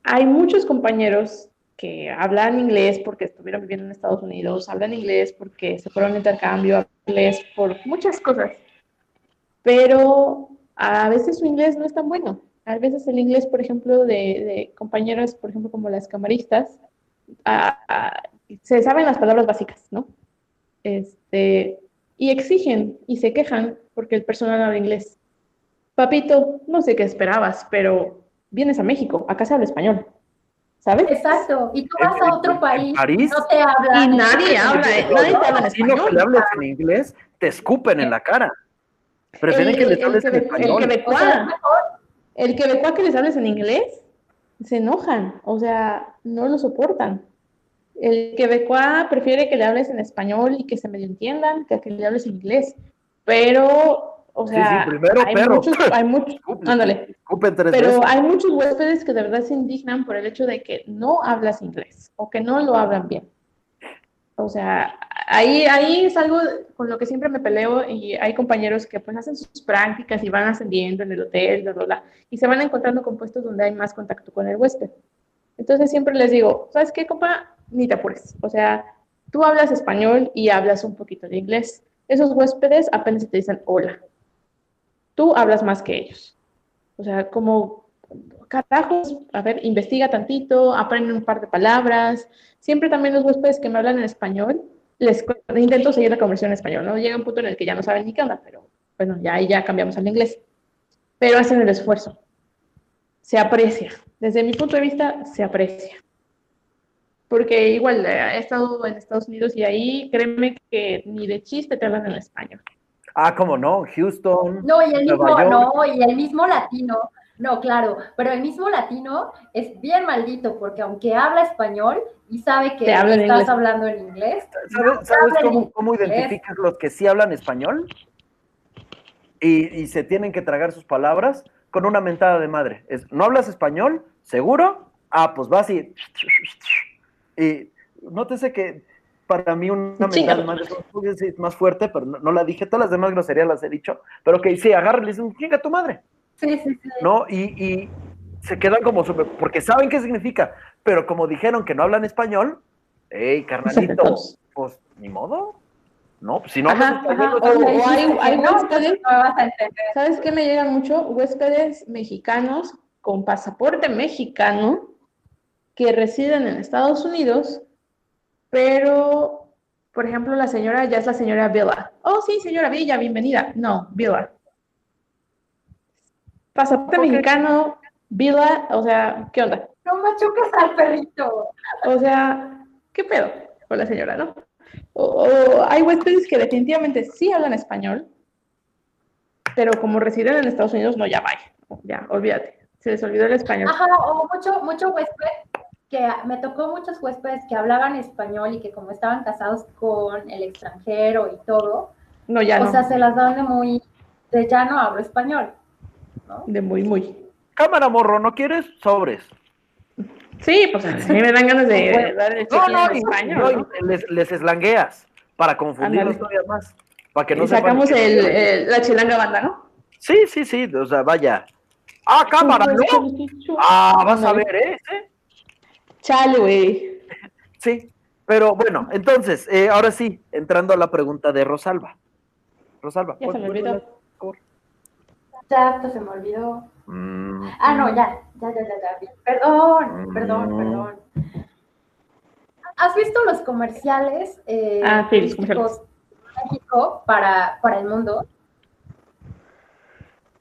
Hay muchos compañeros que hablan inglés porque estuvieron viviendo en Estados Unidos, hablan inglés porque se fueron a intercambio, inglés por muchas cosas, pero a veces su inglés no es tan bueno. A veces el inglés, por ejemplo, de, de compañeras, por ejemplo, como las camaristas, se saben las palabras básicas, ¿no? Este, y exigen y se quejan porque el personal habla inglés. Papito, no sé qué esperabas, pero vienes a México, acá se habla español. ¿Sabes? Exacto. Y tú vas a otro país, París, no te hablan. Y nadie habla, nadie te habla en español. Si no hablas en inglés, te escupen en la cara. Prefieren que les hables en español. El quebecoa, que les hables en inglés, se enojan, o sea, no lo soportan. El quebecoa prefiere que le hables en español y que se medio entiendan que que le hables en inglés. Pero, o sea, hay, Muchos, hay muchos, <laughs> ándale, pero hay muchos huéspedes que de verdad se indignan por el hecho de que no hablas inglés o que no lo hablan bien. O sea, ahí, ahí es algo con lo que siempre me peleo y hay compañeros que pues hacen sus prácticas y van ascendiendo en el hotel, bla, bla, bla, y se van encontrando con puestos donde hay más contacto con el huésped. Entonces siempre les digo, ¿sabes qué, compa? Ni te apures. O sea, tú hablas español y hablas un poquito de inglés. Esos huéspedes apenas te dicen hola. Tú hablas más que ellos. O sea, como carajos, a ver, investiga tantito, aprende un par de palabras. Siempre también los huéspedes que me hablan en español, les intento seguir la conversión en español, ¿no? Llega un punto en el que ya no saben ni qué onda, pero bueno, ya ahí ya cambiamos al inglés. Pero hacen el esfuerzo. Se aprecia. Desde mi punto de vista, se aprecia. Porque igual eh, he estado en Estados Unidos y ahí créeme que ni de chiste te hablan en español. Ah, ¿cómo no? Houston. No, y el mismo, no, y el mismo latino no, claro, pero el mismo latino es bien maldito porque aunque habla español y sabe que estás hablando en inglés. ¿Sabes, cómo, identificas los que sí hablan español? Y, se tienen que tragar sus palabras con una mentada de madre. Es, ¿No hablas español? ¿Seguro? Ah, pues vas y... Y nótese que para mí una de madre es más fuerte, pero no, la dije. Todas las demás groserías las he dicho. Pero que sí, agarra y le dicen, chinga tu madre. Sí, sí, sí. ¿No? Y, se quedan como super, porque saben qué significa, pero como dijeron que no hablan español, hey, carnalito, <laughs> pues ni modo. No, pues si no español, o, hay, huéspedes, ¿sabes qué me llegan mucho? Huéspedes mexicanos con pasaporte mexicano que residen en Estados Unidos, pero, por ejemplo, la señora ya es la señora Villa. Oh, sí, señora Villa, bienvenida. No, Villa pasaporte mexicano, Vila, o sea, ¿qué onda? No machucas al perrito. O sea, ¿qué pedo con la señora, no? O, hay huéspedes que definitivamente sí hablan español, pero como residen en Estados Unidos, no, ya vaya, ya, olvídate, se les olvidó el español. Ajá, o mucho, mucho huésped, que me tocó muchos huéspedes que hablaban español y que como estaban casados con el extranjero y todo, no, ya o sea, se las dan de muy, de ya no hablo español. De muy, muy. Cámara, morro, ¿no quieres? Sobres. Sí, pues a mí me dan ganas de dar el No, no, español, Les, les eslangueas para confundirlos todavía más. Para que no y sacamos el, la chilanga banda, ¿no? Sí, sí, sí, o sea, vaya. Ah, cámara, ¿no? Ah, vas a ver, ¿eh? Chale, güey. Sí, pero bueno, entonces, eh, ahora sí, entrando a la pregunta de Rosalba. Rosalba. Ya se me olvidó se me olvidó. Mm. Ah, no, ya, ya, ya, ya, Perdón, mm. perdón, perdón. ¿Has visto los comerciales eh, ah, sí, México para, para el mundo?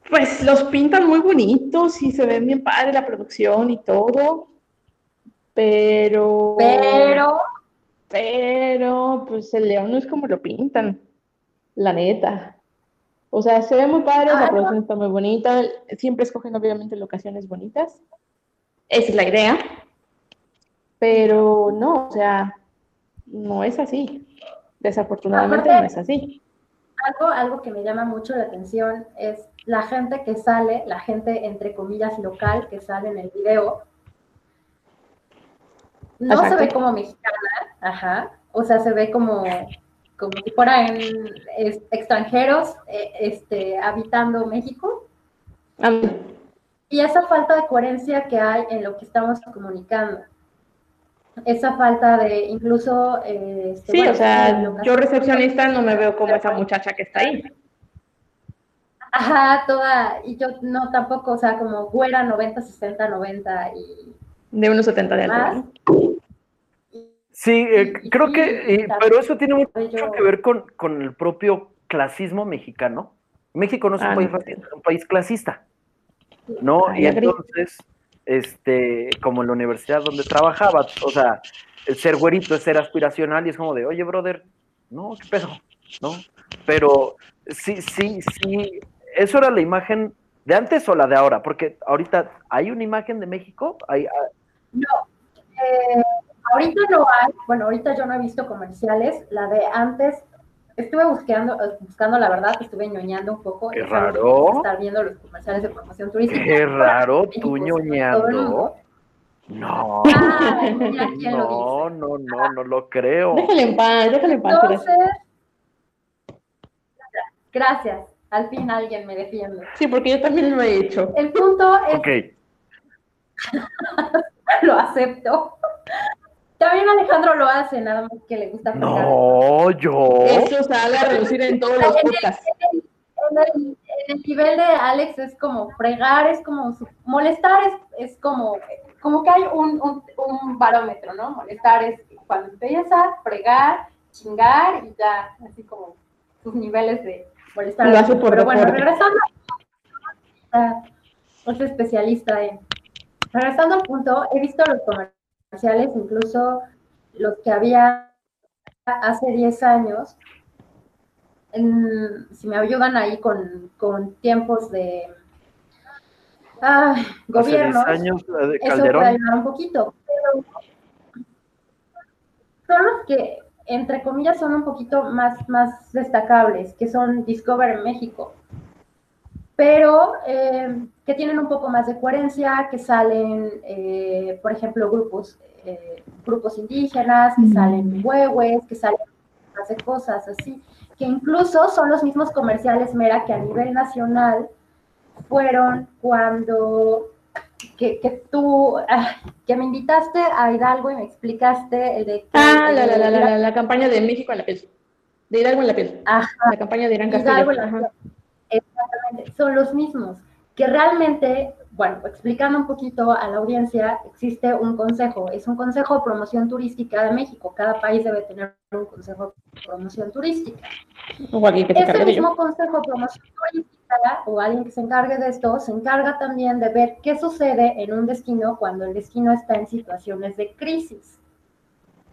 Pues los pintan muy bonitos y se ven bien padre la producción y todo, pero... Pero... Pero, pues el león no es como lo pintan, la neta. O sea, se ve muy padre, la producción está muy bonita, siempre escogen obviamente locaciones bonitas. Esa es la idea. Pero no, o sea, no es así. Desafortunadamente no es así. Algo, algo que me llama mucho la atención es la gente que sale, la gente entre comillas local que sale en el video. No se ve como mexicana, ajá. O sea, se ve como como si fueran extranjeros eh, este, habitando México. Y esa falta de coherencia que hay en lo que estamos comunicando. Esa falta de incluso... Eh, este, sí, o sea, yo recepcionista no me veo como esa muchacha que está ahí. Ajá, toda, y yo no tampoco, o sea, como güera 90, 60, 90 y... De unos 70 de altura. Sí, eh, creo que, eh, pero eso tiene mucho que ver con, el propio clasismo mexicano. México no es un, ah, país, un país clasista, ¿no? y entonces, este, como en la universidad donde trabajaba, o sea, el ser güerito es ser aspiracional y es como de, oye, brother, no, qué pedo, ¿no? Pero sí, sí, sí, eso era la imagen de antes o la de ahora, porque ahorita hay una imagen de México, hay, ah, no, eh, Ahorita no hay, bueno, ahorita yo no he visto comerciales, la de antes, estuve buscando, buscando la verdad, estuve ñoñando un poco. Qué raro. Estar viendo los comerciales de promoción turística. Qué raro, tú ñoñando. No, Ay, mira <laughs> quién lo no, no, no, no lo creo. Déjale en paz, déjale en paz. Entonces, gracias. Al fin alguien me defiende. Sí, porque yo también lo he hecho. El punto es Ok, <laughs> lo acepto. También Alejandro lo hace, nada más que le gusta fregar. no, yo. Eso sale a reducir en todos los podcasts. En el, en el nivel de Alex es como fregar, es como su- molestar, es, es como, como que hay un, un, un barómetro, ¿no? Molestar es cuando empieza, fregar, chingar y ya, así como sus niveles de molestar. Lo hace por Pero bueno, deporte. regresando, a- es especialista en. Regresando al punto, he visto los incluso los que había hace 10 años, en- si me ayudan ahí con, con tiempos de ah, Hace 10 gobierno, años eso puede ayudar un poquito. Pero son los que, entre comillas, son un poquito más, más destacables, que son Discover en México. Pero eh, que tienen un poco más de coherencia, que salen, eh, por ejemplo, grupos, eh, grupos indígenas, que Mm. salen huehues, que salen más de cosas así, que incluso son los mismos comerciales, Mera, que a nivel nacional fueron cuando que, que tú, ah, que me invitaste a Hidalgo y me explicaste el de... Ah, la, la, la, el- la, la, la campaña de México en la piel. De Hidalgo en la piel. Ajá, La campaña de Irán Hidalgo Castillo. en la Ajá. Exactamente, son los mismos. Que realmente, bueno, explicando un poquito a la audiencia, existe un consejo, es un consejo de promoción turística de México. Cada país debe tener un consejo de promoción turística. O alguien que se Este de mismo consejo de promoción turística o alguien que se encargue de esto, se encarga también de ver qué sucede en un destino cuando el destino está en situaciones de crisis.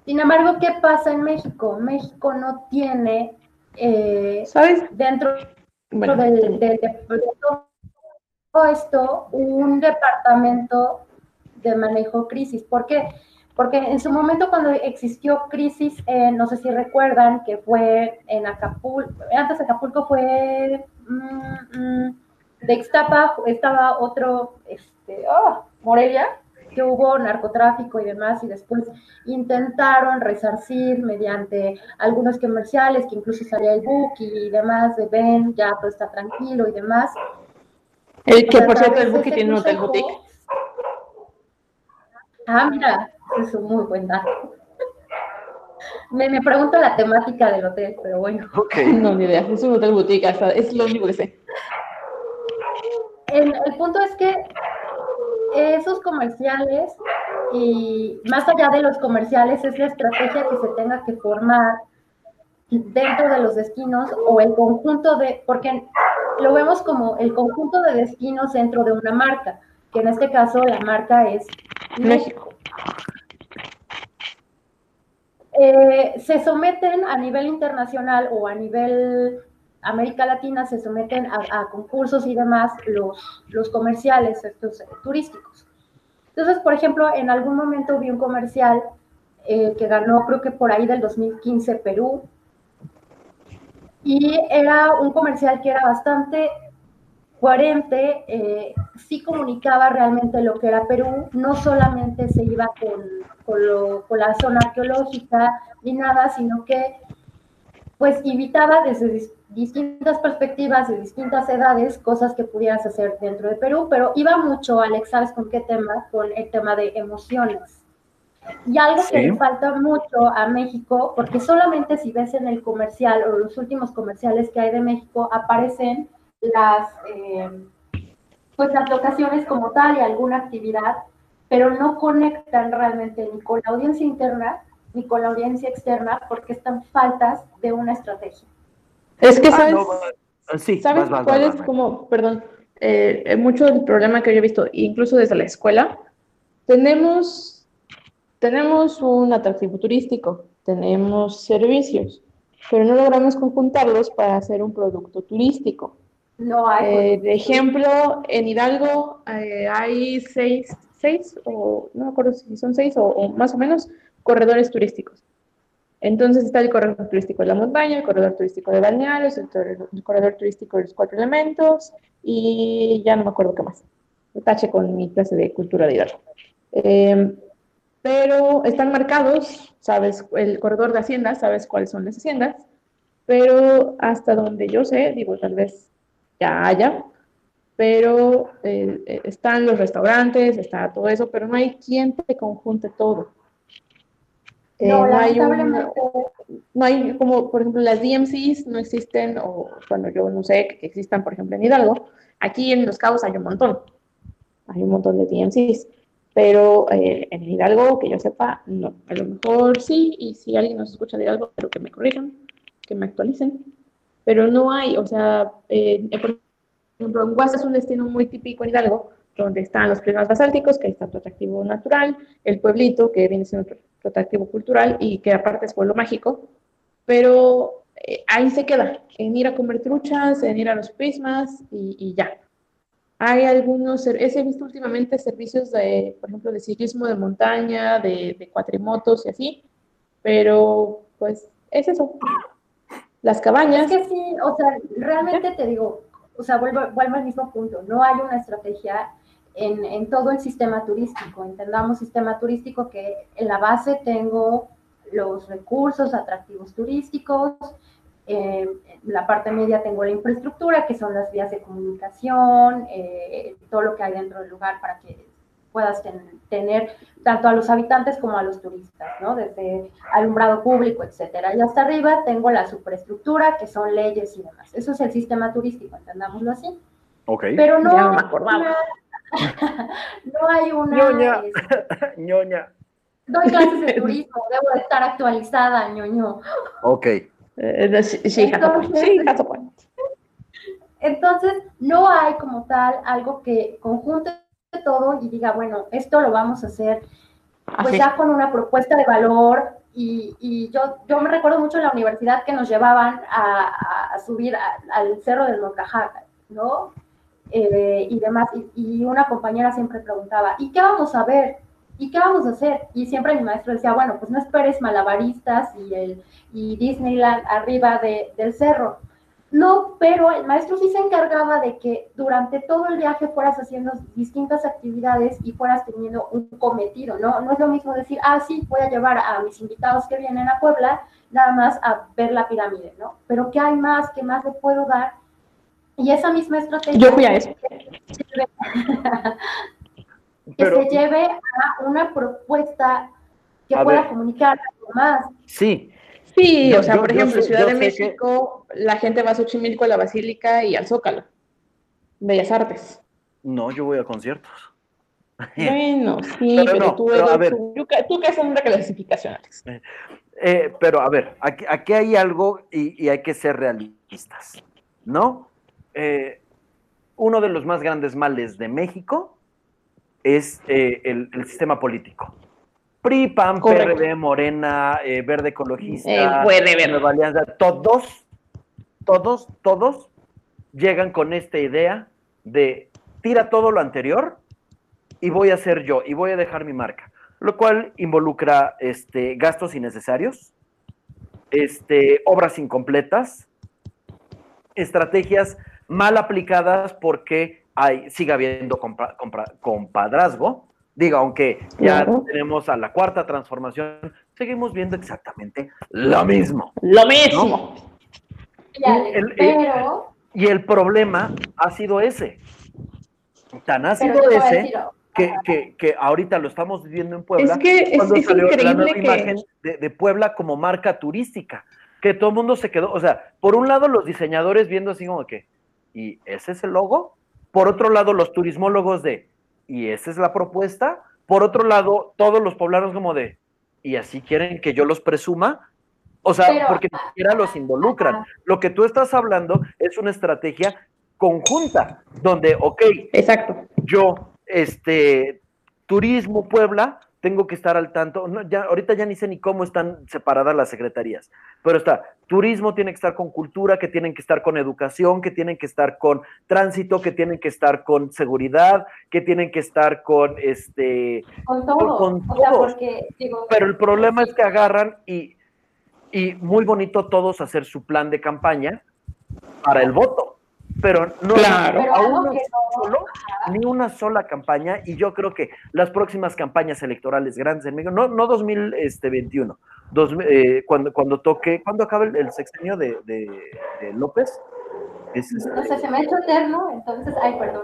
Sin embargo, ¿qué pasa en México? México no tiene eh, ¿Sabes? dentro Bueno, del- del- de, de todo esto un departamento de manejo crisis. ¿Por qué? Porque en su momento cuando existió crisis, eh, no sé si recuerdan que fue en Acapulco, antes Acapulco fue mm, mm, de Ixtapa, estaba otro, este, oh, Morelia, que hubo narcotráfico y demás, y después intentaron resarcir mediante algunos comerciales, que incluso salía el book y demás, de ven, ya todo está tranquilo y demás. el que por cierto, el Buki tiene un hotel boutique. Ah, mira, es un muy buen dato. Me, me pregunto la temática del hotel, pero bueno. <laughs> No, ni idea. Es un hotel boutique, hasta, es lo único que sé. El, el punto es que esos comerciales, y más allá de los comerciales, es la estrategia que se tenga que formar dentro de los destinos o el conjunto de, porque lo vemos como el conjunto de destinos dentro de una marca, que en este caso la marca es México. Eh, se someten a nivel internacional o a nivel América Latina, se someten a, concursos y demás los, los comerciales estos eh, turísticos. Entonces, por ejemplo, en algún momento vi un comercial eh, que ganó, creo que por ahí del 2015, Perú, y era un comercial que era bastante coherente, eh, sí comunicaba realmente lo que era Perú, no solamente se iba con, con, lo, con la zona arqueológica ni nada, sino que pues invitaba desde distintas perspectivas, de distintas edades, cosas que pudieras hacer dentro de Perú, pero iba mucho, Alex, ¿sabes con qué tema? Con el tema de emociones. Y algo que Sí. le falta mucho a México, porque solamente si ves en el comercial o los últimos comerciales que hay de México, aparecen las, eh, pues las locaciones como tal y alguna actividad, pero no conectan realmente ni con la audiencia interna ni con la audiencia externa porque están faltas de una estrategia. Es que, Ah, ¿sabes? no, sí, ¿Sabes vas, vas, cuál vas, es vas. como, perdón, eh, eh, mucho del problema que yo he visto, incluso desde la escuela? Tenemos, tenemos un atractivo turístico, tenemos servicios, pero no logramos conjuntarlos para hacer un producto turístico. No hay. Eh, de ejemplo, en Hidalgo eh, hay seis, seis, o no me acuerdo si son seis o, o más o menos, corredores turísticos. Entonces está el corredor turístico de la montaña, el corredor turístico de balnearios, el, el corredor turístico de los cuatro elementos y ya no me acuerdo qué más. Tache con mi clase de cultura de Hidalgo. Eh, pero están marcados, sabes, el corredor de haciendas, sabes cuáles son las haciendas, pero hasta donde yo sé, digo, tal vez ya haya, pero eh, eh, están los restaurantes, está todo eso, pero no hay quien te conjunte todo. Eh, no, hay no hay como, por ejemplo, las DMCs no existen, o cuando yo no sé que existan, por ejemplo, en Hidalgo. Aquí en Los Cabos hay un montón, hay un montón de DMCs, pero en Hidalgo, que yo sepa, no. A lo mejor sí, y si alguien nos escucha de Hidalgo, pero que me corrijan, que me actualicen, pero no hay, o sea, por ejemplo, en Huasa es un destino muy típico en Hidalgo, donde están los primeros basálticos, que está tu atractivo natural, el pueblito, que viene siendo tu atractivo cultural y que aparte es pueblo mágico, pero eh, ahí se queda, en ir a comer truchas, en ir a los prismas y, ya. Hay algunos, he visto últimamente servicios de, por ejemplo, de ciclismo de montaña, de, de cuatrimotos y así, pero pues es eso. Las cabañas. Es que sí, o sea, realmente te digo, o sea, vuelvo, al mismo punto, no hay una estrategia en, todo el sistema turístico. Entendamos sistema turístico que en la base tengo los recursos atractivos turísticos, eh, en la parte media tengo la infraestructura, que son las vías de comunicación, eh, todo lo que hay dentro del lugar para que puedas tener tanto a los habitantes como a los turistas, ¿no? Desde alumbrado público, etcétera. Y hasta arriba tengo la superestructura, que son leyes y demás. Eso es el sistema turístico, entendámoslo así. Ok. Pero no, no, no hay una... Ñoña. Este, <laughs> ñoña. Doy clases de turismo, debo de estar actualizada, ñoño. Ok. Eh, sí, sí, entonces, no hay como tal algo que conjunte todo y diga, bueno, esto lo vamos a hacer, pues ya con una propuesta de valor. Y, yo, yo me recuerdo mucho en la universidad que nos llevaban a, subir al cerro del Moncajaca, ¿no? Eh, y demás. Y, una compañera siempre preguntaba, ¿y qué vamos a ver? ¿Y qué vamos a hacer? Y siempre mi maestro decía, bueno, pues no esperes malabaristas y, el, y Disneyland arriba del cerro no, pero el maestro sí se encargaba de que durante todo el viaje fueras haciendo distintas actividades y fueras teniendo un cometido, ¿no? No es lo mismo decir, ah, sí, voy a llevar a mis invitados que vienen a Puebla nada más a ver la pirámide, ¿no? Pero ¿qué hay más? ¿Qué más le puedo dar? Y esa misma estrategia... Yo fui a eso. que se lleve <laughs> a una propuesta que pueda comunicar algo más. Sí, Sí, o sea, por ejemplo, Ciudad de México, la gente va a Xochimilco, a la Basílica y al Zócalo. Bellas Artes. No, yo voy a conciertos. Bueno, <laughs> sí, pero, tú, tú, que haces una clasificación, Alex. Eh, eh, pero a ver, aquí, hay algo y, hay que ser realistas, ¿no? Eh, uno de los más grandes males de México es el sistema político. PRI, PAN, PRD, Morena, eh, Verde Ecologista, eh, Nueva Alianza, todos, todos, todos llegan con esta idea de tira todo lo anterior y voy a ser yo y voy a dejar mi marca, lo cual involucra este, gastos innecesarios, este, obras incompletas, estrategias mal aplicadas porque hay, sigue habiendo compadrazgo Diga, aunque ya tenemos a la cuarta transformación, seguimos viendo exactamente lo mismo. Lo mismo. y el problema ha sido ese. Tan ha sido ese que, que, ahorita lo estamos viviendo en Puebla. Es que es, cuando salió la nueva imagen de, de, Puebla como marca turística. Que todo el mundo se quedó. O sea, por un lado, los diseñadores viendo así como que, ¿y ese es el logo? Por otro lado, los turismólogos de, y esa es la propuesta. Por otro lado, todos los poblanos como de, ¿y así quieren que yo los presuma? O sea, porque ni siquiera los involucran. Lo que tú estás hablando es una estrategia conjunta, donde, ok, exacto. Yo, este, Turismo Puebla, tengo que estar al tanto. No, ya, ahorita ya ni sé ni cómo están separadas las secretarías, pero está, turismo tiene que estar con cultura, que tienen que estar con educación, que tienen que estar con tránsito, que tienen que estar con seguridad, que tienen que estar con este... Con todo. Con, pero el problema es que agarran y, y muy bonito todos hacer su plan de campaña para el voto. Pero no Claro. Pero aún no solo, ni una sola campaña y yo creo que las próximas campañas electorales grandes en México, no, no 2021, dos, eh, cuando, cuando toque, cuando acabe el, el sexenio de, de- de López, es, este, No sé, se me ha hecho eterno, entonces, ay, perdón.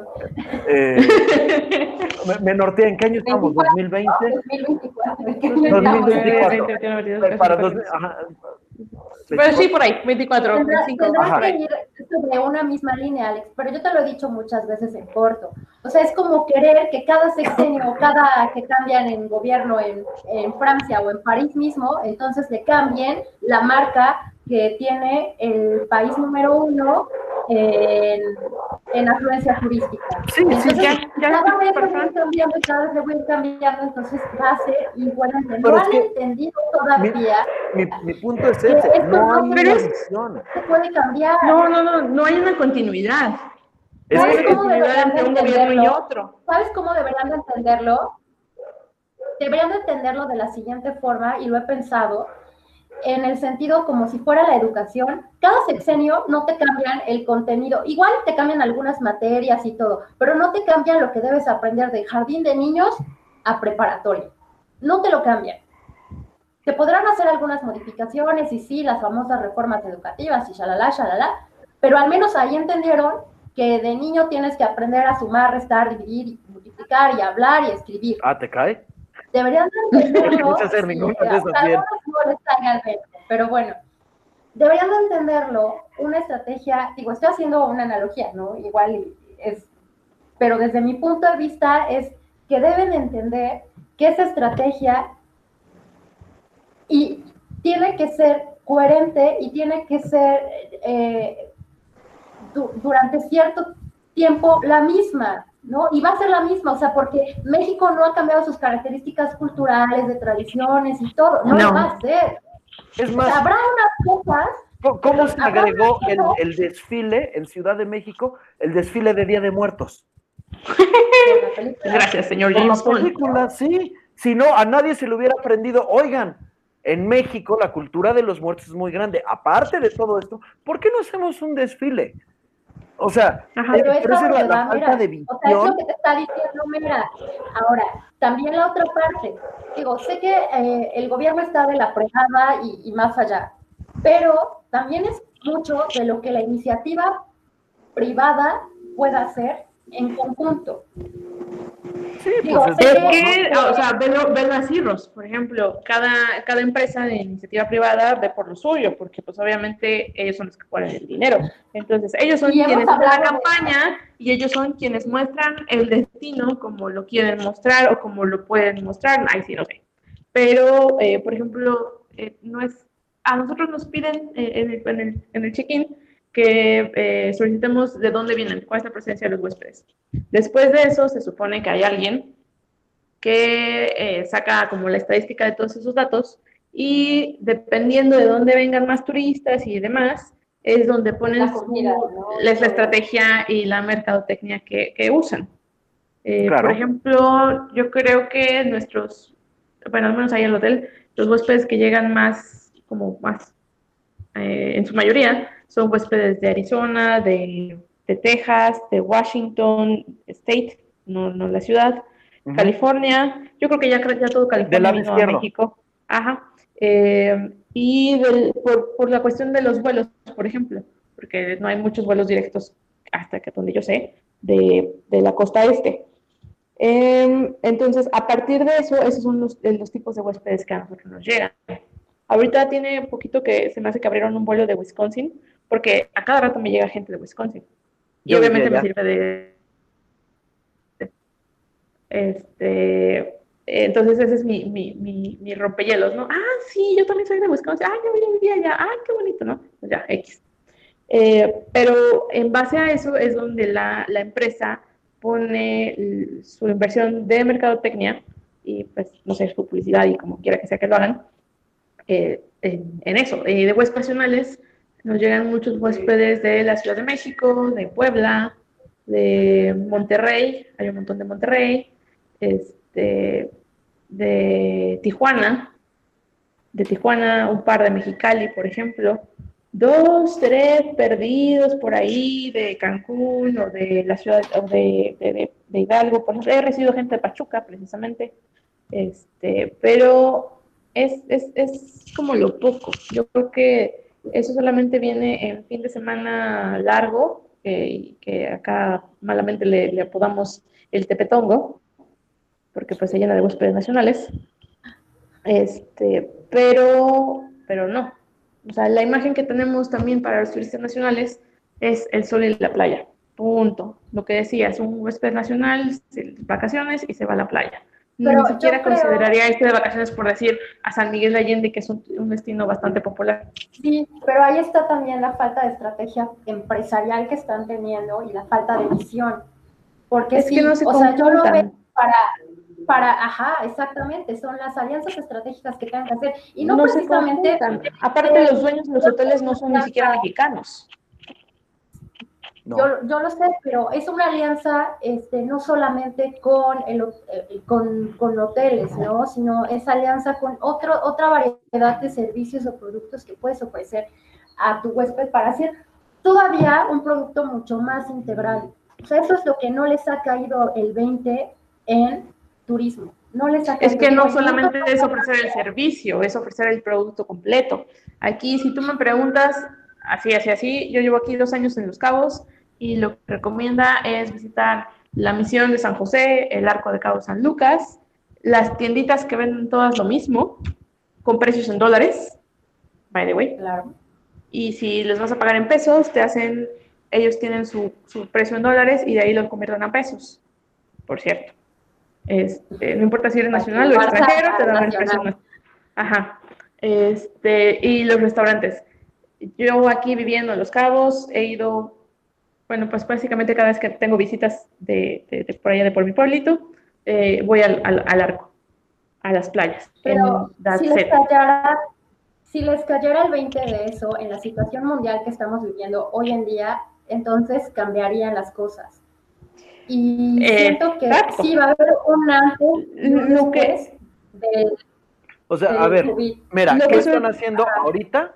eh, <laughs> me, me norteé, ¿en qué año estamos? 2020, 2024. ¿en qué 2024. estamos? para dos, ajá, Pero sí, por ahí, 24, Tendrás, 25. tendrás que ir sobre una misma línea, Alex, pero yo te lo he dicho muchas veces en corto. O sea, es como querer que cada sexenio, cada que cambian en gobierno en, en Francia o en París mismo, entonces le cambien la marca que tiene el país número uno en, en afluencia turística. Sí, sí, Entonces, ya, ya, cada vez voy cambiando, cada vez voy cambiando, entonces va a ser igualmente. Pero No han que- entendido todavía mi, mi punto es ese, Esto no no hay una es- visión. se puede cambiar. No, no, no, no hay una continuidad. Es no hay que- una continuidad entre un gobierno y otro. ¿Sabes cómo deberían de entenderlo? Deberían de entenderlo de la siguiente forma, y lo he pensado, en el sentido como si fuera la educación. Cada sexenio no te cambian el contenido, igual te cambian algunas materias y todo, pero no te cambian lo que debes aprender de jardín de niños a preparatoria. No te lo cambian. Te podrán hacer algunas modificaciones y sí, las famosas reformas educativas y shalala, shalala, pero al menos ahí entendieron que de niño tienes que aprender a sumar, restar, dividir, multiplicar y hablar y escribir. Ah, ¿te cae? Deberían de <laughs> entenderlo. No hacer sí, de bien. algunos no les caiga el 20, pero bueno. Deberían de entenderlo, una estrategia, digo, estoy haciendo una analogía, ¿no? Igual es, pero desde mi punto de vista es que deben de entender que esa estrategia y tiene que ser coherente y tiene que ser eh, du- durante cierto tiempo la misma, ¿no? Y va a ser la misma, o sea, porque México no ha cambiado sus características culturales, de tradiciones y todo, no, No. lo va a hacer. Es O sea, más, habrá unas cosas, ¿cómo- ¿cómo se agregó el, el desfile en Ciudad de México, el desfile de Día de Muertos? la <laughs> Gracias, señor Por la James Bond. película, sí. Si no, a nadie se le hubiera aprendido, oigan, en México la cultura de los muertos es muy grande. Aparte de todo esto, ¿por qué no hacemos un desfile? O sea, Ajá. eh, Pero es pero la, la falta mira. de O sea, es visión. lo que te está diciendo, mira. Ahora, también la otra parte. Digo, sé que eh, el gobierno está de la fregada y, y más allá, pero también es mucho de lo que la iniciativa privada pueda hacer en conjunto. Sí, digo, pues es- Es que- o sea, velo, velo así, Ros. Por ejemplo, cada, cada empresa de iniciativa privada ve por lo suyo, porque pues obviamente ellos son los que ponen el dinero. Entonces, ellos son quienes hacen la campaña y ellos son quienes muestran el destino como lo quieren mostrar o como lo pueden mostrar. Ahí sí, no sé. Pero, eh, por ejemplo, eh, no es, a nosotros nos piden eh, en el, en el, en el check-in que eh, solicitemos de dónde vienen, cuál es la presencia de los huéspedes. Después de eso, se supone que hay alguien que eh, saca como la estadística de todos esos datos y dependiendo de dónde vengan más turistas y demás, es donde ponen La su- comida, ¿no? la estrategia y la mercadotecnia que, que usan. Eh, Claro. Por ejemplo, yo creo que nuestros, bueno, al menos ahí en el hotel, los huéspedes que llegan más, como más, eh, en su mayoría, son huéspedes de Arizona, de, de Texas, de Washington State, no, no la ciudad. California, yo creo que ya, ya todo California vino a izquierdo. México. Ajá. Eh, y del- por, por la cuestión de los vuelos, por ejemplo, porque no hay muchos vuelos directos hasta que donde yo sé, de, de la costa este. Em, entonces, a partir de eso, esos son los, los tipos de huéspedes que a nosotros nos llegan. Ahorita tiene poquito que se me hace que abrieron un vuelo de Wisconsin, porque a cada rato me llega gente de Wisconsin. Y Yo obviamente me sirve de... Este, entonces ese es mi, mi, mi, mi rompehielos, ¿no? Ah, sí, yo también soy de Wisconsin. Ah, yo vivía allá. Ah, qué bonito, ¿no? Pues ya, X. Eh, pero en base a eso es donde la, la empresa pone su inversión de mercadotecnia y pues, no sé, su publicidad y como quiera que sea que lo hagan, eh, en, en eso. Y de huéspedes nacionales nos llegan muchos huéspedes de la Ciudad de México, de Puebla, de Monterrey, hay un montón de Monterrey, este, de Tijuana, de Tijuana, un par de Mexicali, por ejemplo, dos, tres perdidos por ahí de Cancún o de la ciudad o de, Hidalgo. Por he recibido gente de Pachuca, precisamente. Este, pero es, es, es como lo poco. Yo creo que eso solamente viene en fin de semana largo, que, que acá malamente le, apodamos el Tepetongo, porque pues se llena de huéspedes nacionales. Este, pero, pero no. O sea, la imagen que tenemos también para los turistas nacionales es el sol y la playa. Punto. Lo que decía, es un huésped nacional, vacaciones y se va a la playa. Pero Ni siquiera consideraría este de vacaciones por decir a San Miguel de Allende, que es un, un, destino bastante popular. Sí, pero ahí está también la falta de estrategia empresarial que están teniendo y la falta de visión. Porque es sí, que no se o sea, yo lo veo para, para, ajá, exactamente, son las alianzas estratégicas que tienen que hacer. Y no, no precisamente. Aparte, los dueños de los hoteles no son ni siquiera mexicanos. No. Yo, yo, lo sé, pero es una alianza este, no solamente con, el, eh, con, con, hoteles, ¿no? sino es alianza con otro, otra variedad de servicios o productos que puedes ofrecer a tu huésped para hacer todavía un producto mucho más integral. O sea, eso es lo que no les ha caído el 20 en turismo. No les ha es que no solamente es ofrecer el servicio, es ofrecer el producto completo. Aquí, si tú me preguntas, así, así, así, yo llevo aquí dos años en Los Cabos, y lo que recomienda es visitar la misión de San José, el arco de Cabo San Lucas, las tienditas que venden todas lo mismo, con precios en dólares, by the way. Claro. Y si les vas a pagar en pesos, te hacen, ellos tienen su, su precio en dólares y de ahí lo convierten a pesos, por cierto. Este, no importa si eres nacional o extranjero, te dan el precio. Ajá. Este, y los restaurantes. Yo aquí viviendo en Los Cabos he ido bueno, pues básicamente cada vez que tengo visitas de, de, de por allá de por mi pueblito, eh, voy al, al, al, arco, a las playas. Pero si les, cayera, si les cayera el 20 de eso en la situación mundial que estamos viviendo hoy en día, entonces cambiarían las cosas. Y eh, siento que exacto. sí va a haber un antes lo que es de, O sea, a ver, COVID. mira, lo ¿qué están haciendo ahorita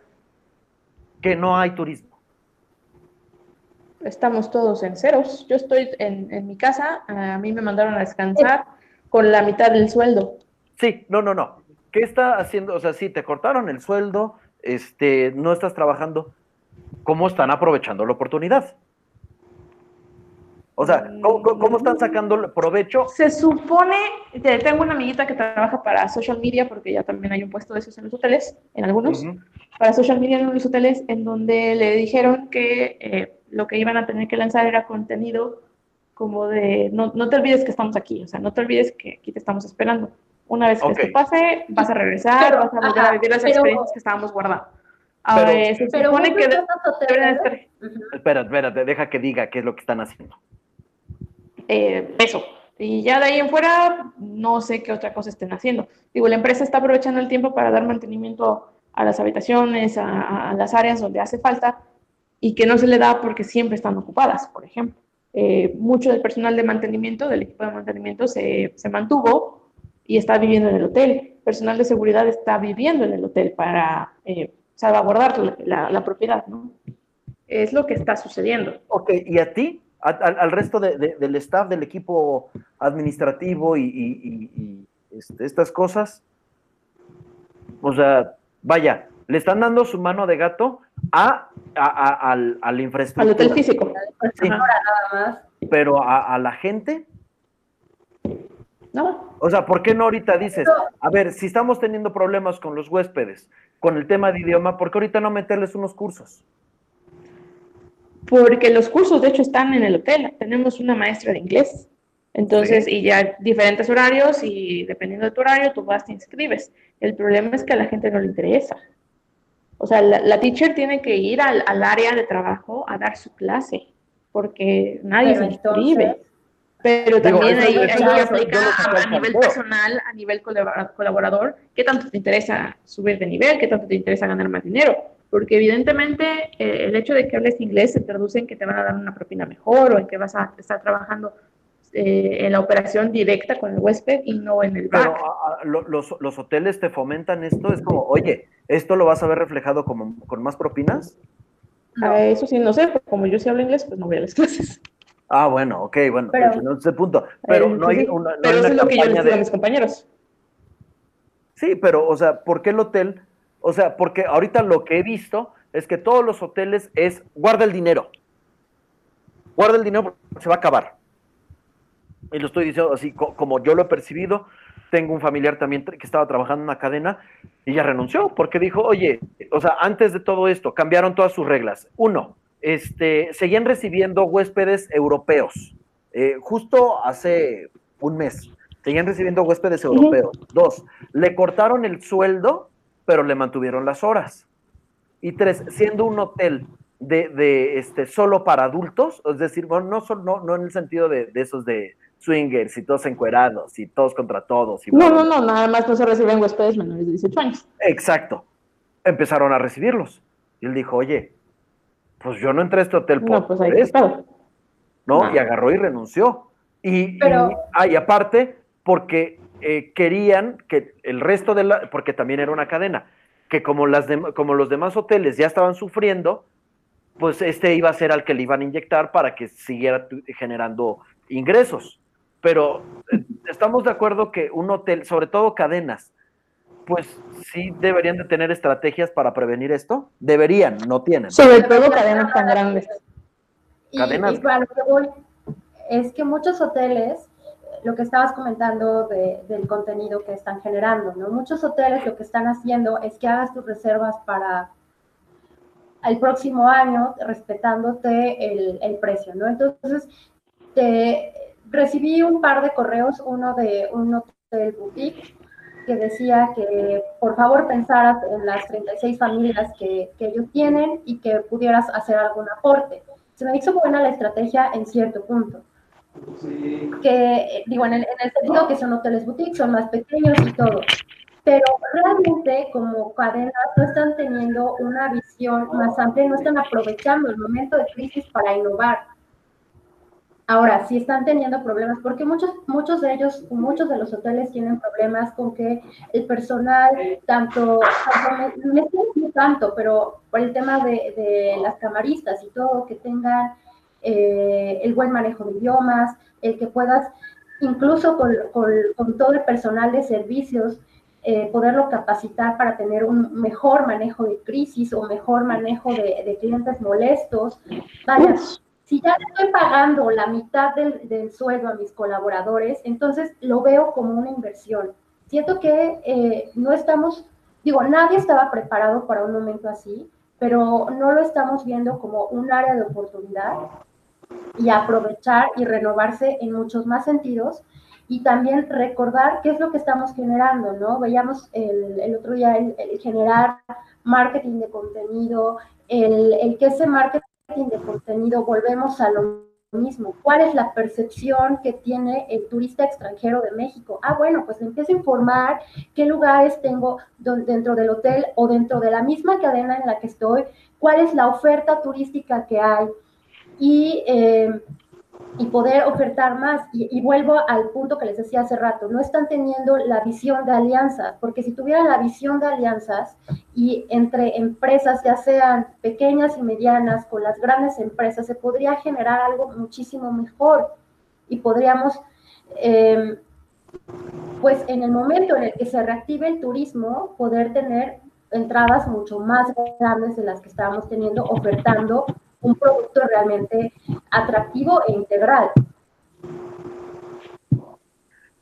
que no hay turismo? Estamos todos en ceros. Yo estoy en, en mi casa, a mí me mandaron a descansar con la mitad del sueldo. Sí, no, no, no. ¿Qué está haciendo? O sea, sí, te cortaron el sueldo, este, no estás trabajando. ¿Cómo están aprovechando la oportunidad? O sea, ¿cómo, cómo están sacando provecho? Se supone, tengo una amiguita que trabaja para social media, porque ya también hay un puesto de esos en los hoteles, en algunos, uh -huh. para social media en los hoteles, en donde le dijeron que eh, lo que iban a tener que lanzar era contenido como de, no, no te olvides que estamos aquí, o sea, no te olvides que aquí te estamos esperando. Una vez que okay. esto pase, vas a regresar, pero, vas a volver ajá, a vivir las pero, experiencias que estábamos guardando. Ahora, pero, se pero supone que. Uh -huh. Espera, espérate, deja que diga qué es lo que están haciendo. Eh, eso. Y ya de ahí en fuera, no sé qué otra cosa estén haciendo. Digo, la empresa está aprovechando el tiempo para dar mantenimiento a las habitaciones, a, a las áreas donde hace falta, y que no se le da porque siempre están ocupadas, por ejemplo. Eh, mucho del personal de mantenimiento, del equipo de mantenimiento, se, se, mantuvo y está viviendo en el hotel. Personal de seguridad está viviendo en el hotel para eh, salvaguardar la, la, la, propiedad, ¿no? Es lo que está sucediendo. Ok, ¿y a ti? A, a, al resto de, de, del staff, del equipo administrativo y, y, y, y este, estas cosas? O sea, vaya, le están dando su mano de gato a, a, a, a la infraestructura. Al hotel físico. Sí. Pero a, la gente. No. O sea, ¿por qué no ahorita dices, a ver, si estamos teniendo problemas con los huéspedes, con el tema de idioma, ¿por qué ahorita no meterles unos cursos? Porque los cursos, de hecho, están en el hotel. Tenemos una maestra de inglés. Entonces, sí. y ya diferentes horarios y dependiendo de tu horario, tú vas, te inscribes. El problema es que a la gente no le interesa. O sea, la, la teacher tiene que ir al, al, área de trabajo a dar su clase, porque nadie Pero se inscribe. Entonces... Pero también Digo, ahí, ahí aplica a, a, nivel personal, a nivel colaborador, qué tanto te interesa subir de nivel, qué tanto te interesa ganar más dinero. Porque evidentemente eh, el hecho de que hables inglés se traduce en que te van a dar una propina mejor o en que vas a estar trabajando eh, en la operación directa con el huésped y no en el back. Pero los, los, hoteles te fomentan esto, es como, oye, ¿esto lo vas a ver reflejado como, con más propinas? eso sí, no sé, como yo sí hablo inglés, pues no voy a las <laughs> clases. Ah, bueno, ok, bueno, pero, no ese punto. Pero no hay una, no pero hay eso una es lo que yo les digo a mis compañeros. Sí, pero, o sea, ¿por qué el hotel? O sea, porque ahorita lo que he visto es que todos los hoteles es guarda el dinero. Guarda el dinero porque se va a acabar. Y lo estoy diciendo así co- como yo lo he percibido. Tengo un familiar también que estaba trabajando en una cadena y ya renunció porque dijo, oye, o sea, antes de todo esto cambiaron todas sus reglas. Uno, este, seguían recibiendo huéspedes europeos. Eh, justo hace un mes, seguían recibiendo huéspedes europeos. Dos, le cortaron el sueldo, pero le mantuvieron las horas. Y tres, siendo un hotel de, de, este, solo para adultos, es decir, bueno, no, no, no en el sentido de, de esos de swingers y todos encuerados y todos contra todos. Y No, no, no, nada más no se reciben huéspedes menores de 18 años. Exacto. Empezaron a recibirlos. Y él dijo, oye, pues yo no entré a este hotel por No, pues ahí esto, está. ¿no? No. Y agarró y renunció. Y, Pero- y, ah, y aparte, porque eh, querían que el resto de la, porque también era una cadena, que como, las dem- como los demás hoteles ya estaban sufriendo, pues este iba a ser al que le iban a inyectar para que siguiera tu- generando ingresos. Pero eh, estamos de acuerdo que un hotel, sobre todo cadenas, pues sí deberían de tener estrategias para prevenir esto. Deberían, no tienen. Sobre todo cadenas tan grandes. Y, Cadenas. y para lo que voy es que muchos hoteles, lo que estabas comentando de- del contenido que están generando, ¿no? Muchos hoteles lo que están haciendo es que hagas tus reservas para el próximo año, respetándote el, el precio, ¿no? Entonces, te, recibí un par de correos, uno de un hotel boutique que decía que por favor pensaras en las 36 familias que, que ellos tienen y que pudieras hacer algún aporte. Se me hizo buena la estrategia en cierto punto. Que, eh, digo, en el, en el sentido que son hoteles boutique, son más pequeños y todo. Pero realmente, como cadenas, no están teniendo una visión más amplia, no están aprovechando el momento de crisis para innovar. Ahora, sí están teniendo problemas, porque muchos, muchos de ellos, muchos de los hoteles tienen problemas con que el personal, tanto, tanto me, me tanto, pero por el tema de, las camaristas y todo, que tengan eh, el buen manejo de idiomas, el que puedas, incluso con, todo el personal de servicios, eh, poderlo capacitar para tener un mejor manejo de crisis o mejor manejo de, de clientes molestos. Vaya, si ya estoy pagando la mitad del, del, sueldo a mis colaboradores, entonces lo veo como una inversión. Siento que eh, no estamos, digo, nadie estaba preparado para un momento así, pero no lo estamos viendo como un área de oportunidad y aprovechar y renovarse en muchos más sentidos y también recordar qué es lo que estamos generando, ¿no? Veíamos el, el otro día el, el, generar marketing de contenido, el, el que ese marketing de contenido, volvemos a lo mismo. ¿Cuál es la percepción que tiene el turista extranjero de México? Ah, bueno, pues empiezo a informar qué lugares tengo dentro del hotel o dentro de la misma cadena en la que estoy, cuál es la oferta turística que hay y, eh, y poder ofertar más. Y, y, vuelvo al punto que les decía hace rato, no están teniendo la visión de alianzas, porque si tuvieran la visión de alianzas y entre empresas, ya sean pequeñas y medianas, con las grandes empresas, se podría generar algo muchísimo mejor y podríamos, eh, pues en el momento en el que se reactive el turismo, poder tener entradas mucho más grandes de las que estábamos teniendo, ofertando un producto realmente atractivo e integral.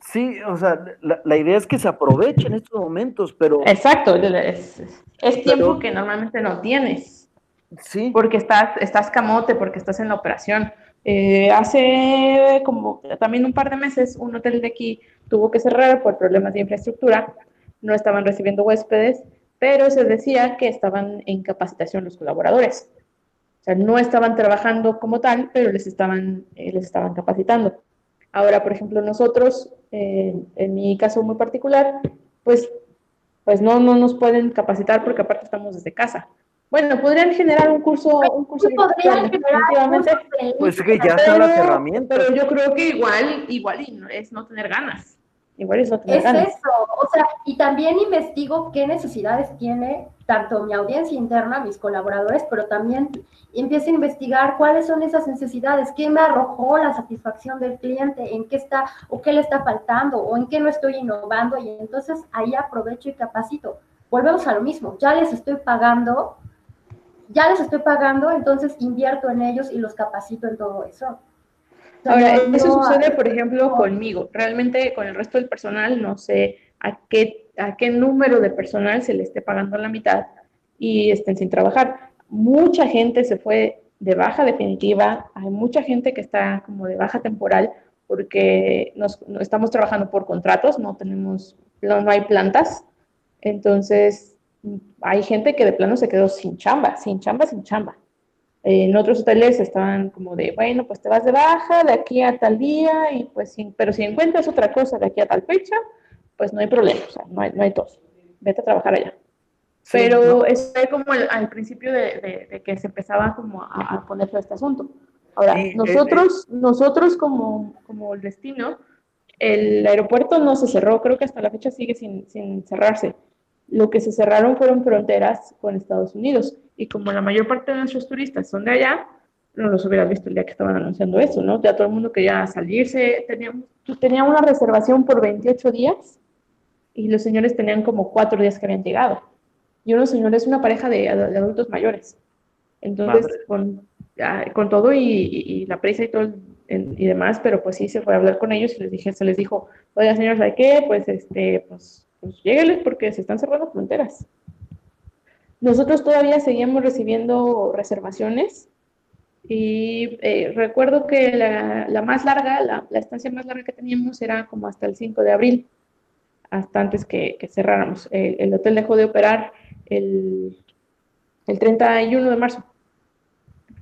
Sí, o sea, la, la, idea es que se aprovechen estos momentos, pero... Exacto, es, es tiempo pero, que normalmente no tienes. Sí. Porque estás, estás camote, porque estás en la operación. Eh, hace como también un par de meses, un hotel de aquí tuvo que cerrar por problemas de infraestructura, no estaban recibiendo huéspedes, pero se decía que estaban en capacitación los colaboradores. O sea, no estaban trabajando como tal, pero les estaban, eh, les estaban capacitando. Ahora, por ejemplo, nosotros, eh, en mi caso muy particular, pues, pues no, no nos pueden capacitar porque aparte estamos desde casa. Bueno, podrían generar un curso, un curso podrían definitivamente. Pues que ya están las herramientas. Pero yo creo que igual, igual es no tener ganas. Igual es no tener es ganas. eso, o sea, y también investigo qué necesidades tiene tanto mi audiencia interna, mis colaboradores, pero también empiezo a investigar cuáles son esas necesidades, qué me arrojó la satisfacción del cliente, en qué está o qué le está faltando o en qué no estoy innovando y entonces ahí aprovecho y capacito. Volvemos a lo mismo, ya les estoy pagando, ya les estoy pagando, entonces invierto en ellos y los capacito en todo eso. Ahora, eso sucede, por ejemplo, conmigo. Realmente con el resto del personal no sé a qué, a qué número de personal se le esté pagando la mitad y estén sin trabajar. Mucha gente se fue de baja definitiva, hay mucha gente que está como de baja temporal porque nos, estamos trabajando por contratos, no tenemos, no hay plantas, entonces hay gente que de plano se quedó sin chamba, sin chamba, sin chamba. En otros hoteles estaban como de, bueno, pues te vas de baja de aquí a tal día, y pues, pero si encuentras otra cosa de aquí a tal fecha, pues no hay problema, o sea, no hay, no hay tos. Vete a trabajar allá. pero es como al principio de, que se empezaba como a, poner todo este asunto. Ahora, nosotros, nosotros como, como el destino, el aeropuerto no se cerró, creo que hasta la fecha sigue sin, sin cerrarse. Lo que se cerraron fueron fronteras con Estados Unidos. Y como la mayor parte de nuestros turistas son de allá, no los hubieras visto el día que estaban anunciando eso, ¿no? Ya todo el mundo quería salirse. Teníamos, tenía una reservación por 28 días y los señores tenían como cuatro días que habían llegado. Y unos señores, una pareja de, adultos mayores. Entonces, con, con, todo y, la prisa y todo y demás, pero pues sí se fue a hablar con ellos y les dije, se les dijo, oiga señores, ¿hay qué? Pues este, pues, pues porque se están cerrando fronteras. Nosotros todavía seguíamos recibiendo reservaciones y eh, recuerdo que la, más larga, la, estancia más larga que teníamos era como hasta el 5 de abril, hasta antes que, cerráramos. El, hotel dejó de operar el, el 31 de marzo.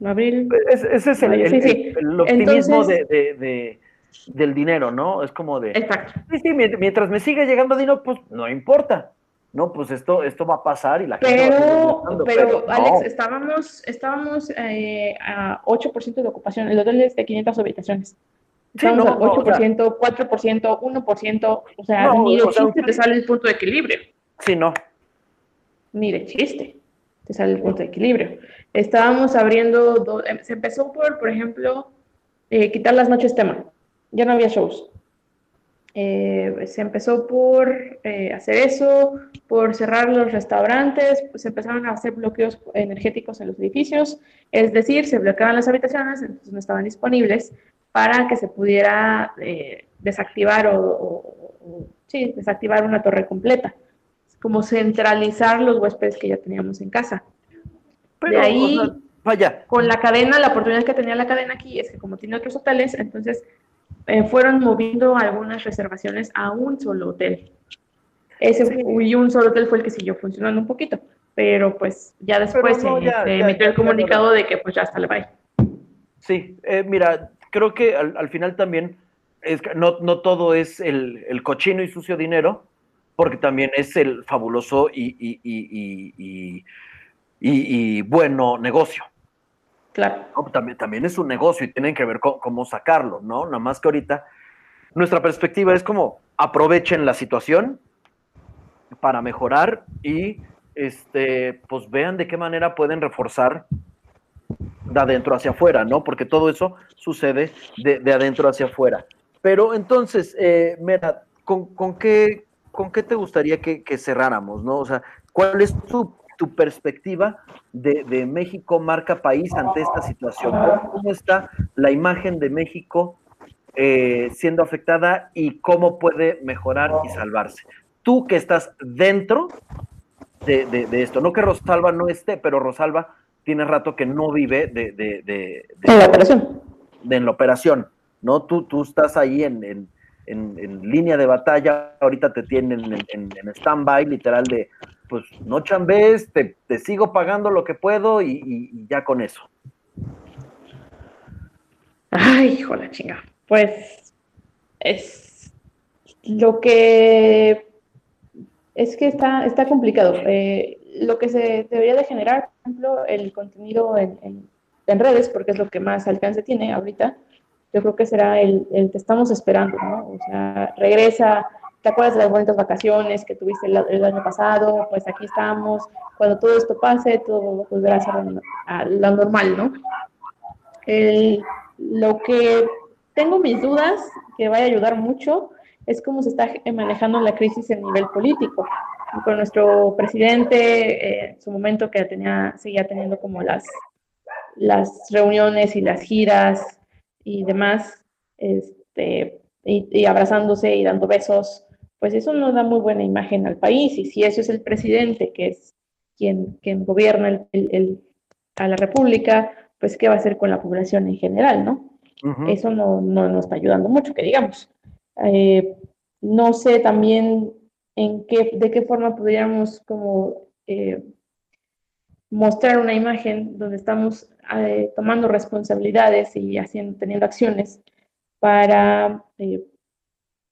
Abril. ese es el, optimismo de, del dinero, ¿no? Es como de... Exacto. Sí, sí, mientras me sigue llegando dinero, pues no importa no, pues esto, esto va a pasar y la gente pero, va a Pero, Alex, estábamos, estábamos eh, a 8% de ocupación. El hotel es de 500 habitaciones. Estamos al 8%, 4%, 1%. O sea, ni de chiste te sale el punto de equilibrio. Sí, no. Ni de chiste te sale el punto de equilibrio. Estábamos abriendo, em, se empezó por, por ejemplo, eh, quitar las noches tema. Ya no había shows. Eh, se empezó por eh, hacer eso, por cerrar los restaurantes, pues se empezaron a hacer bloqueos energéticos en los edificios, es decir, se bloqueaban las habitaciones, entonces no estaban disponibles para que se pudiera eh, desactivar o, sí, desactivar una torre completa, como centralizar los huéspedes que ya teníamos en casa. de ahí, vaya. con la cadena, la oportunidad que tenía la cadena aquí es que como tiene otros hoteles, entonces eh, fueron moviendo algunas reservaciones a un solo hotel. Ese y un solo hotel fue el que siguió funcionando un poquito, pero pues ya después se, emitió el comunicado de que pues ya hasta le va. Sí, eh, mira, creo que al, final también es, no, no todo es el, el, cochino y sucio dinero, porque también es el fabuloso y, y, y, y bueno negocio. Claro. también, también es un negocio y tienen que ver cómo sacarlo, ¿no? Nada más que ahorita nuestra perspectiva es como aprovechen la situación para mejorar y este, pues vean de qué manera pueden reforzar de adentro hacia afuera, ¿no? Porque todo eso sucede de, adentro hacia afuera. Pero entonces, eh, Mera, ¿con, qué, ¿con qué te gustaría que, que cerráramos, ¿no? O sea, ¿cuál es tu tu perspectiva de, México marca país ante esta situación. ¿Cómo está la imagen de México eh, siendo afectada y cómo puede mejorar y salvarse? Tú que estás dentro de, esto, no que Rosalba no esté, pero Rosalba tiene rato que no vive de, de, la operación. De en la operación, ¿no? Tú, tú estás ahí en, línea de batalla, ahorita te tienen en, en stand-by, literal, de pues no chambes, te, te sigo pagando lo que puedo y, ya con eso. Ay, hijo la chinga. Pues es lo que es que está, está complicado. Eh, lo que se debería de generar, por ejemplo, el contenido en, en, redes, porque es lo que más alcance tiene ahorita, yo creo que será el, el que estamos esperando, ¿no? O sea, regresa, ¿te acuerdas de las bonitas vacaciones que tuviste el, año pasado? Pues aquí estamos, cuando todo esto pase, todo volverá a ser lo normal, ¿no? El, lo que tengo mis dudas, que va a ayudar mucho, es cómo se está manejando la crisis a nivel político. Con nuestro presidente, eh, en su momento que tenía, seguía teniendo como las, las reuniones y las giras y demás, este, y, abrazándose y dando besos, pues eso no da muy buena imagen al país. Y si eso es el presidente, que es quien, quien gobierna el, a la República, pues qué va a hacer con la población en general, ¿no? Eso no, no nos está ayudando mucho, que digamos. Eh, no sé también en qué, de qué forma podríamos como eh, mostrar una imagen donde estamos eh, tomando responsabilidades y haciendo, teniendo acciones para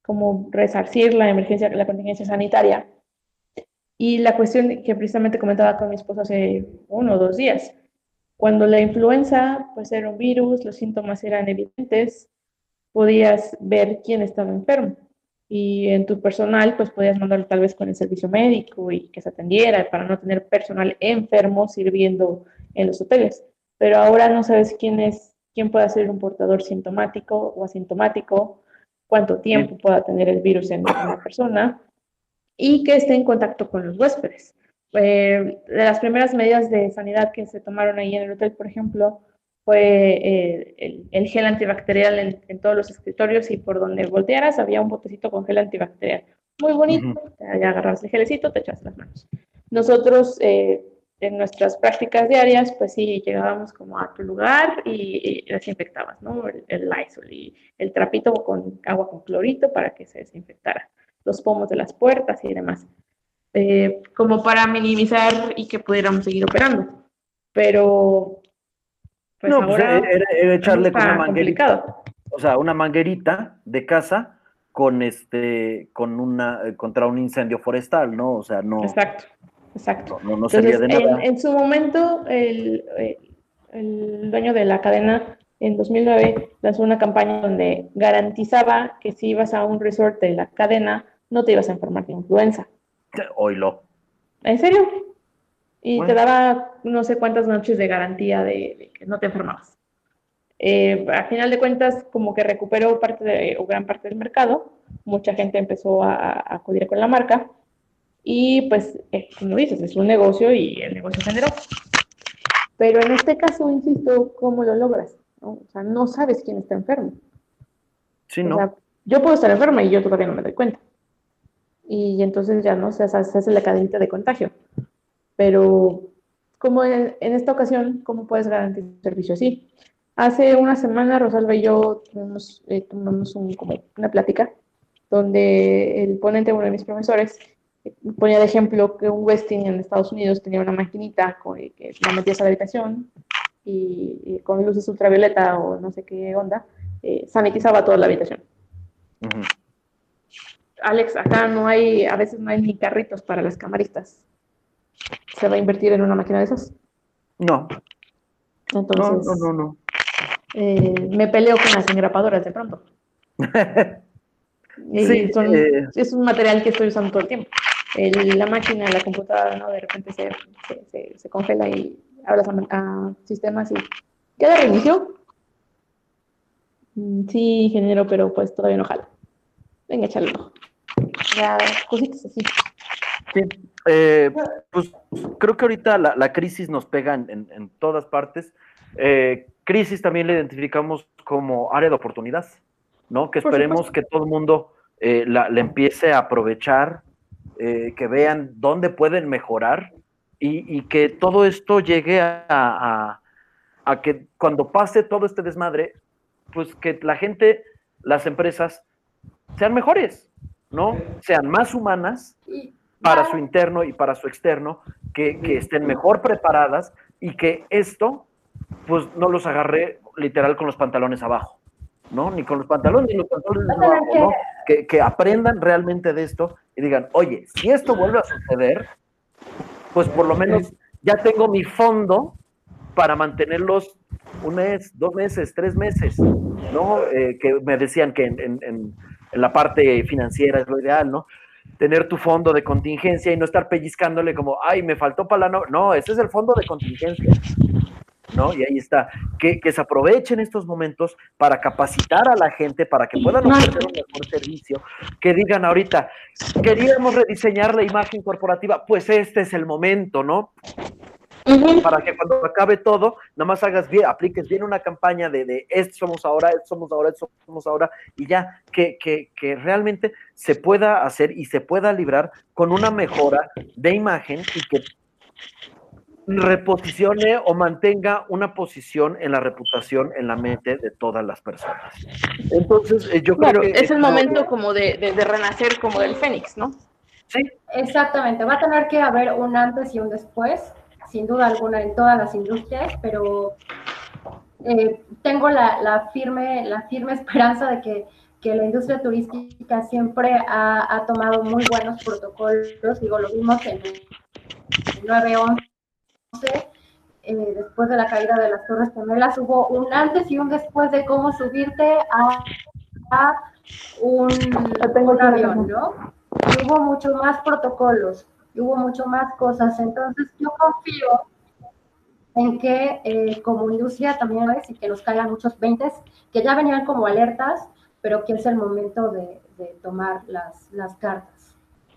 como resarcir la emergencia, la contingencia sanitaria. Y la cuestión que precisamente comentaba con mi esposo hace uno o dos días, cuando la influenza pues era un virus, los síntomas eran evidentes, podías ver quién estaba enfermo. Y en tu personal, pues podías mandarlo tal vez con el servicio médico y que se atendiera para no tener personal enfermo sirviendo en los hoteles. Pero ahora no sabes quién es, quién puede ser un portador sintomático o asintomático, cuánto tiempo pueda tener el virus en una persona y que esté en contacto con los huéspedes. Eh, de las primeras medidas de sanidad que se tomaron ahí en el hotel, por ejemplo, fue eh, el, gel antibacterial en, todos los escritorios y por donde voltearas había un botecito con gel antibacterial. Muy bonito, ya agarras el gelecito, te echas las manos. Nosotros, eh, en nuestras prácticas diarias, pues sí, llegábamos como a tu lugar y, desinfectabas, ¿no? El, el, Lysol y el trapito con agua con clorito para que se desinfectara, los pomos de las puertas y demás, eh, como para minimizar y que pudiéramos seguir operando. Pero pues no, pues era, echarle con una manguerita. O sea, una manguerita de casa con este, con una, eh, contra un incendio forestal, ¿no? O sea, no. Exacto, exacto. No, no sería de nada. En, su momento, el, el, dueño de la cadena en 2009 lanzó una campaña donde garantizaba que si ibas a un resort de la cadena, no te ibas a enfermar de influenza. Oilo. ¿En serio? y te daba no sé cuántas noches de garantía de, que no te enfermabas. Eh, a final de cuentas, como que recuperó parte de, o gran parte del mercado, mucha gente empezó a, acudir con la marca y pues, eh, como dices, es un negocio y el negocio generó. Pero en este caso, insisto, ¿cómo lo logras? O sea, no sabes quién está enfermo. Sí, ¿no? yo puedo estar enferma y yo todavía no me doy cuenta. Y entonces ya no se hace la cadenita de contagio. Pero, como en, esta ocasión, ¿cómo puedes garantizar un servicio así? Hace una semana Rosalba y yo tuvimos, eh, como una plática donde el ponente, uno de mis profesores, ponía de ejemplo que un Westin en Estados Unidos tenía una maquinita con, que la metías a la habitación y, con luces ultravioleta o no sé qué onda, eh, sanitizaba toda la habitación. Alex, acá no hay, a veces no hay ni carritos para las camaristas se va a invertir en una máquina de esas? No. Entonces, no, no, no, eh, me peleo con las engrapadoras de pronto. <laughs> sí, eh. Es un material que estoy usando todo el tiempo. La máquina, la computadora, ¿no? De repente se, se, se, congela y hablas a, sistemas y ¿ya la reinició? Mm, sí, ingeniero, pero pues todavía no jala. Venga, échale Ya, cositas así. Sí, eh, pues creo que ahorita la, crisis nos pega en, todas partes. Eh, crisis también la identificamos como área de oportunidad, ¿no? Que esperemos que todo el mundo eh, la, empiece a aprovechar, que vean dónde pueden mejorar y, que todo esto llegue a, a, que cuando pase todo este desmadre, pues que la gente, las empresas, sean mejores, ¿no? Sean más humanas para su interno y para su externo, que, estén mejor preparadas y que esto, pues no los agarre literal con los pantalones abajo, ¿no? Ni con los pantalones ni los pantalones ¿no? Que, aprendan realmente de esto y digan, oye, si esto vuelve a suceder, pues por lo menos ya tengo mi fondo para mantenerlos un mes, dos meses, tres meses, ¿no? Eh, que me decían que en, la parte financiera es lo ideal, ¿no? Tener tu fondo de contingencia y no estar pellizcándole como, ay, me faltó para la no. No, ese es el fondo de contingencia. ¿No? Y ahí está, que, se aprovechen estos momentos para capacitar a la gente, para que puedan ofrecer un mejor servicio, que digan ahorita, queríamos rediseñar la imagen corporativa, pues este es el momento, ¿no? Para que cuando acabe todo, nada más hagas bien, apliques bien una campaña de, de esto somos ahora, esto somos ahora, esto somos ahora, y ya que, que, que realmente se pueda hacer y se pueda librar con una mejora de imagen y que reposicione o mantenga una posición en la reputación, en la mente de todas las personas. Entonces, eh, yo creo que... Es el momento como de, de, renacer como del Fénix, ¿no? Sí. Exactamente, va a tener que haber un antes y un después, sin duda alguna, en todas las industrias, pero eh, tengo la, la, firme, la firme <laughs> esperanza de que, que la industria turística siempre ha, ha, tomado muy buenos protocolos, digo, lo vimos en el 9-11 eh, después de la caída de las Torres Gemelas, hubo un antes y un después de cómo subirte a, un, avión, ¿no? hubo mucho más protocolos, hubo mucho más cosas. Entonces, yo confío en que eh, como industria también ves y que nos caigan muchos 20 que ya venían como alertas, pero que es el momento de, tomar las, las cartas.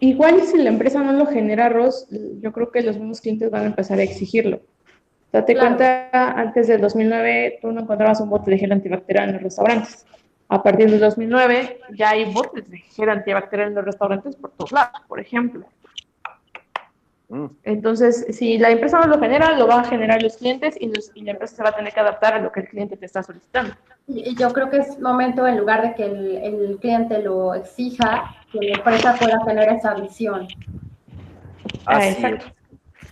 Igual si la empresa no lo genera, Ross, yo creo que los mismos clientes van a empezar a exigirlo. Date cuenta, antes del 2009 tú no encontrabas un bote de gel antibacterial en los restaurantes. A partir del 2009 ya hay botes de gel antibacterial en los restaurantes por todos lados, por ejemplo. Mm. Entonces, si la empresa no lo genera, lo van a generar los clientes y, la empresa se va a tener que adaptar a lo que el cliente te está solicitando. Y yo creo que es momento, en lugar de que el, cliente lo exija, que la empresa pueda tener esa visión. Así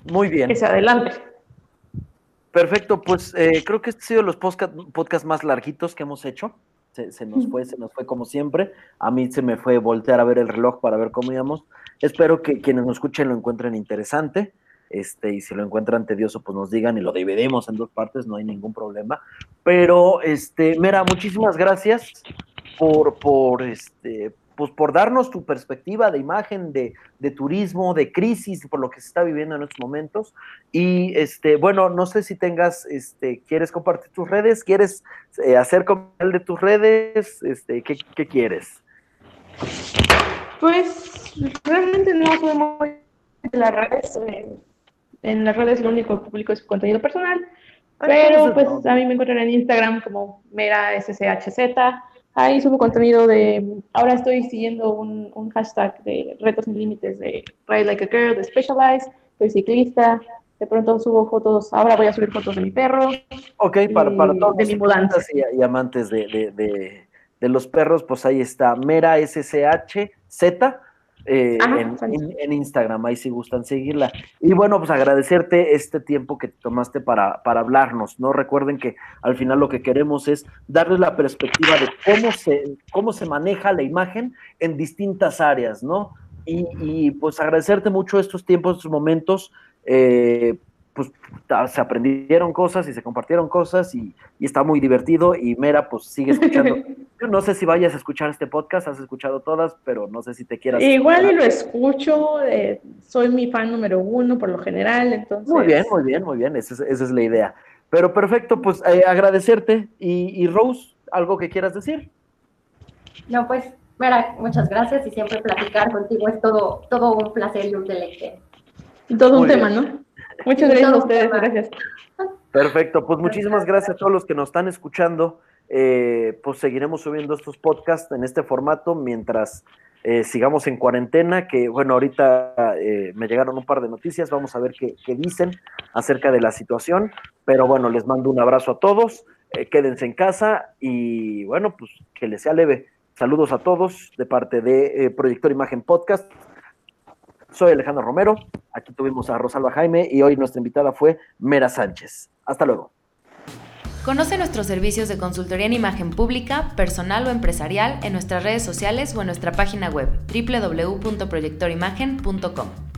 Muy bien. Que se adelante. Perfecto, pues eh, creo que este ha sido los podcasts más larguitos que hemos hecho. Se, nos fue, se nos fue como siempre. A mí se me fue voltear a ver el reloj para ver cómo íbamos. Espero que quienes nos escuchen lo encuentren interesante. Este, y si lo encuentran tedioso, pues nos digan y lo dividimos en dos partes, no hay ningún problema. Pero, este, Mira, muchísimas gracias por, por, este, pues por darnos tu perspectiva de imagen de, turismo, de crisis, por lo que se está viviendo en estos momentos. Y este, bueno, no sé si tengas, este, ¿quieres compartir tus redes? ¿Quieres eh, hacer el de tus redes? Este, ¿qué, quieres? Pues realmente no soy muy en las redes. Eh, en las redes lo único que publico es contenido personal. pero pues a mí me encuentran en Instagram como mera sshz Ahí subo contenido de, ahora estoy siguiendo un, un hashtag de retos sin límites de Ride Like a Girl, de Specialized, soy ciclista, de pronto subo fotos, ahora voy a subir fotos de mi perro. Ok, para, para todos de mi mudanza. Y, amantes de, de, de, de, los perros, pues ahí está, Mera SSH Z, eh, en, Instagram, ahí si gustan seguirla. Y bueno, pues agradecerte este tiempo que tomaste para, para hablarnos, ¿no? Recuerden que al final lo que queremos es darles la perspectiva de cómo se, cómo se maneja la imagen en distintas áreas, ¿no? Y, y pues agradecerte mucho estos tiempos, estos momentos. Eh, pues se aprendieron cosas y se compartieron cosas y, está muy divertido y Mera pues sigue escuchando. <laughs> no sé si vayas a escuchar este podcast, has escuchado todas, pero no sé si te quieras. Igual y lo escucho, eh, soy mi fan número uno por lo general, entonces. Muy bien, muy bien, muy bien, esa es, la idea. Pero perfecto, pues eh, agradecerte y, Rose, ¿algo que quieras decir? No, pues muchas gracias y siempre platicar contigo es todo, todo un placer y un deleite. Todo un tema, ¿no? Muchas gracias a ustedes, gracias. Perfecto, pues muchísimas gracias a todos los que nos están escuchando. Eh, pues seguiremos subiendo estos podcasts en este formato mientras eh, sigamos en cuarentena, que bueno, ahorita eh, me llegaron un par de noticias, vamos a ver qué, dicen acerca de la situación, pero bueno, les mando un abrazo a todos, quédense en casa y bueno, pues que les sea leve. Saludos a todos de parte de Proyector Imagen Podcast. Soy Alejandro Romero, aquí tuvimos a Rosalba Jaime y hoy nuestra invitada fue Mera Sánchez. Hasta luego. Conoce nuestros servicios de consultoría en imagen pública, personal o empresarial en nuestras redes sociales o en nuestra página web www.proyectorimagen.com.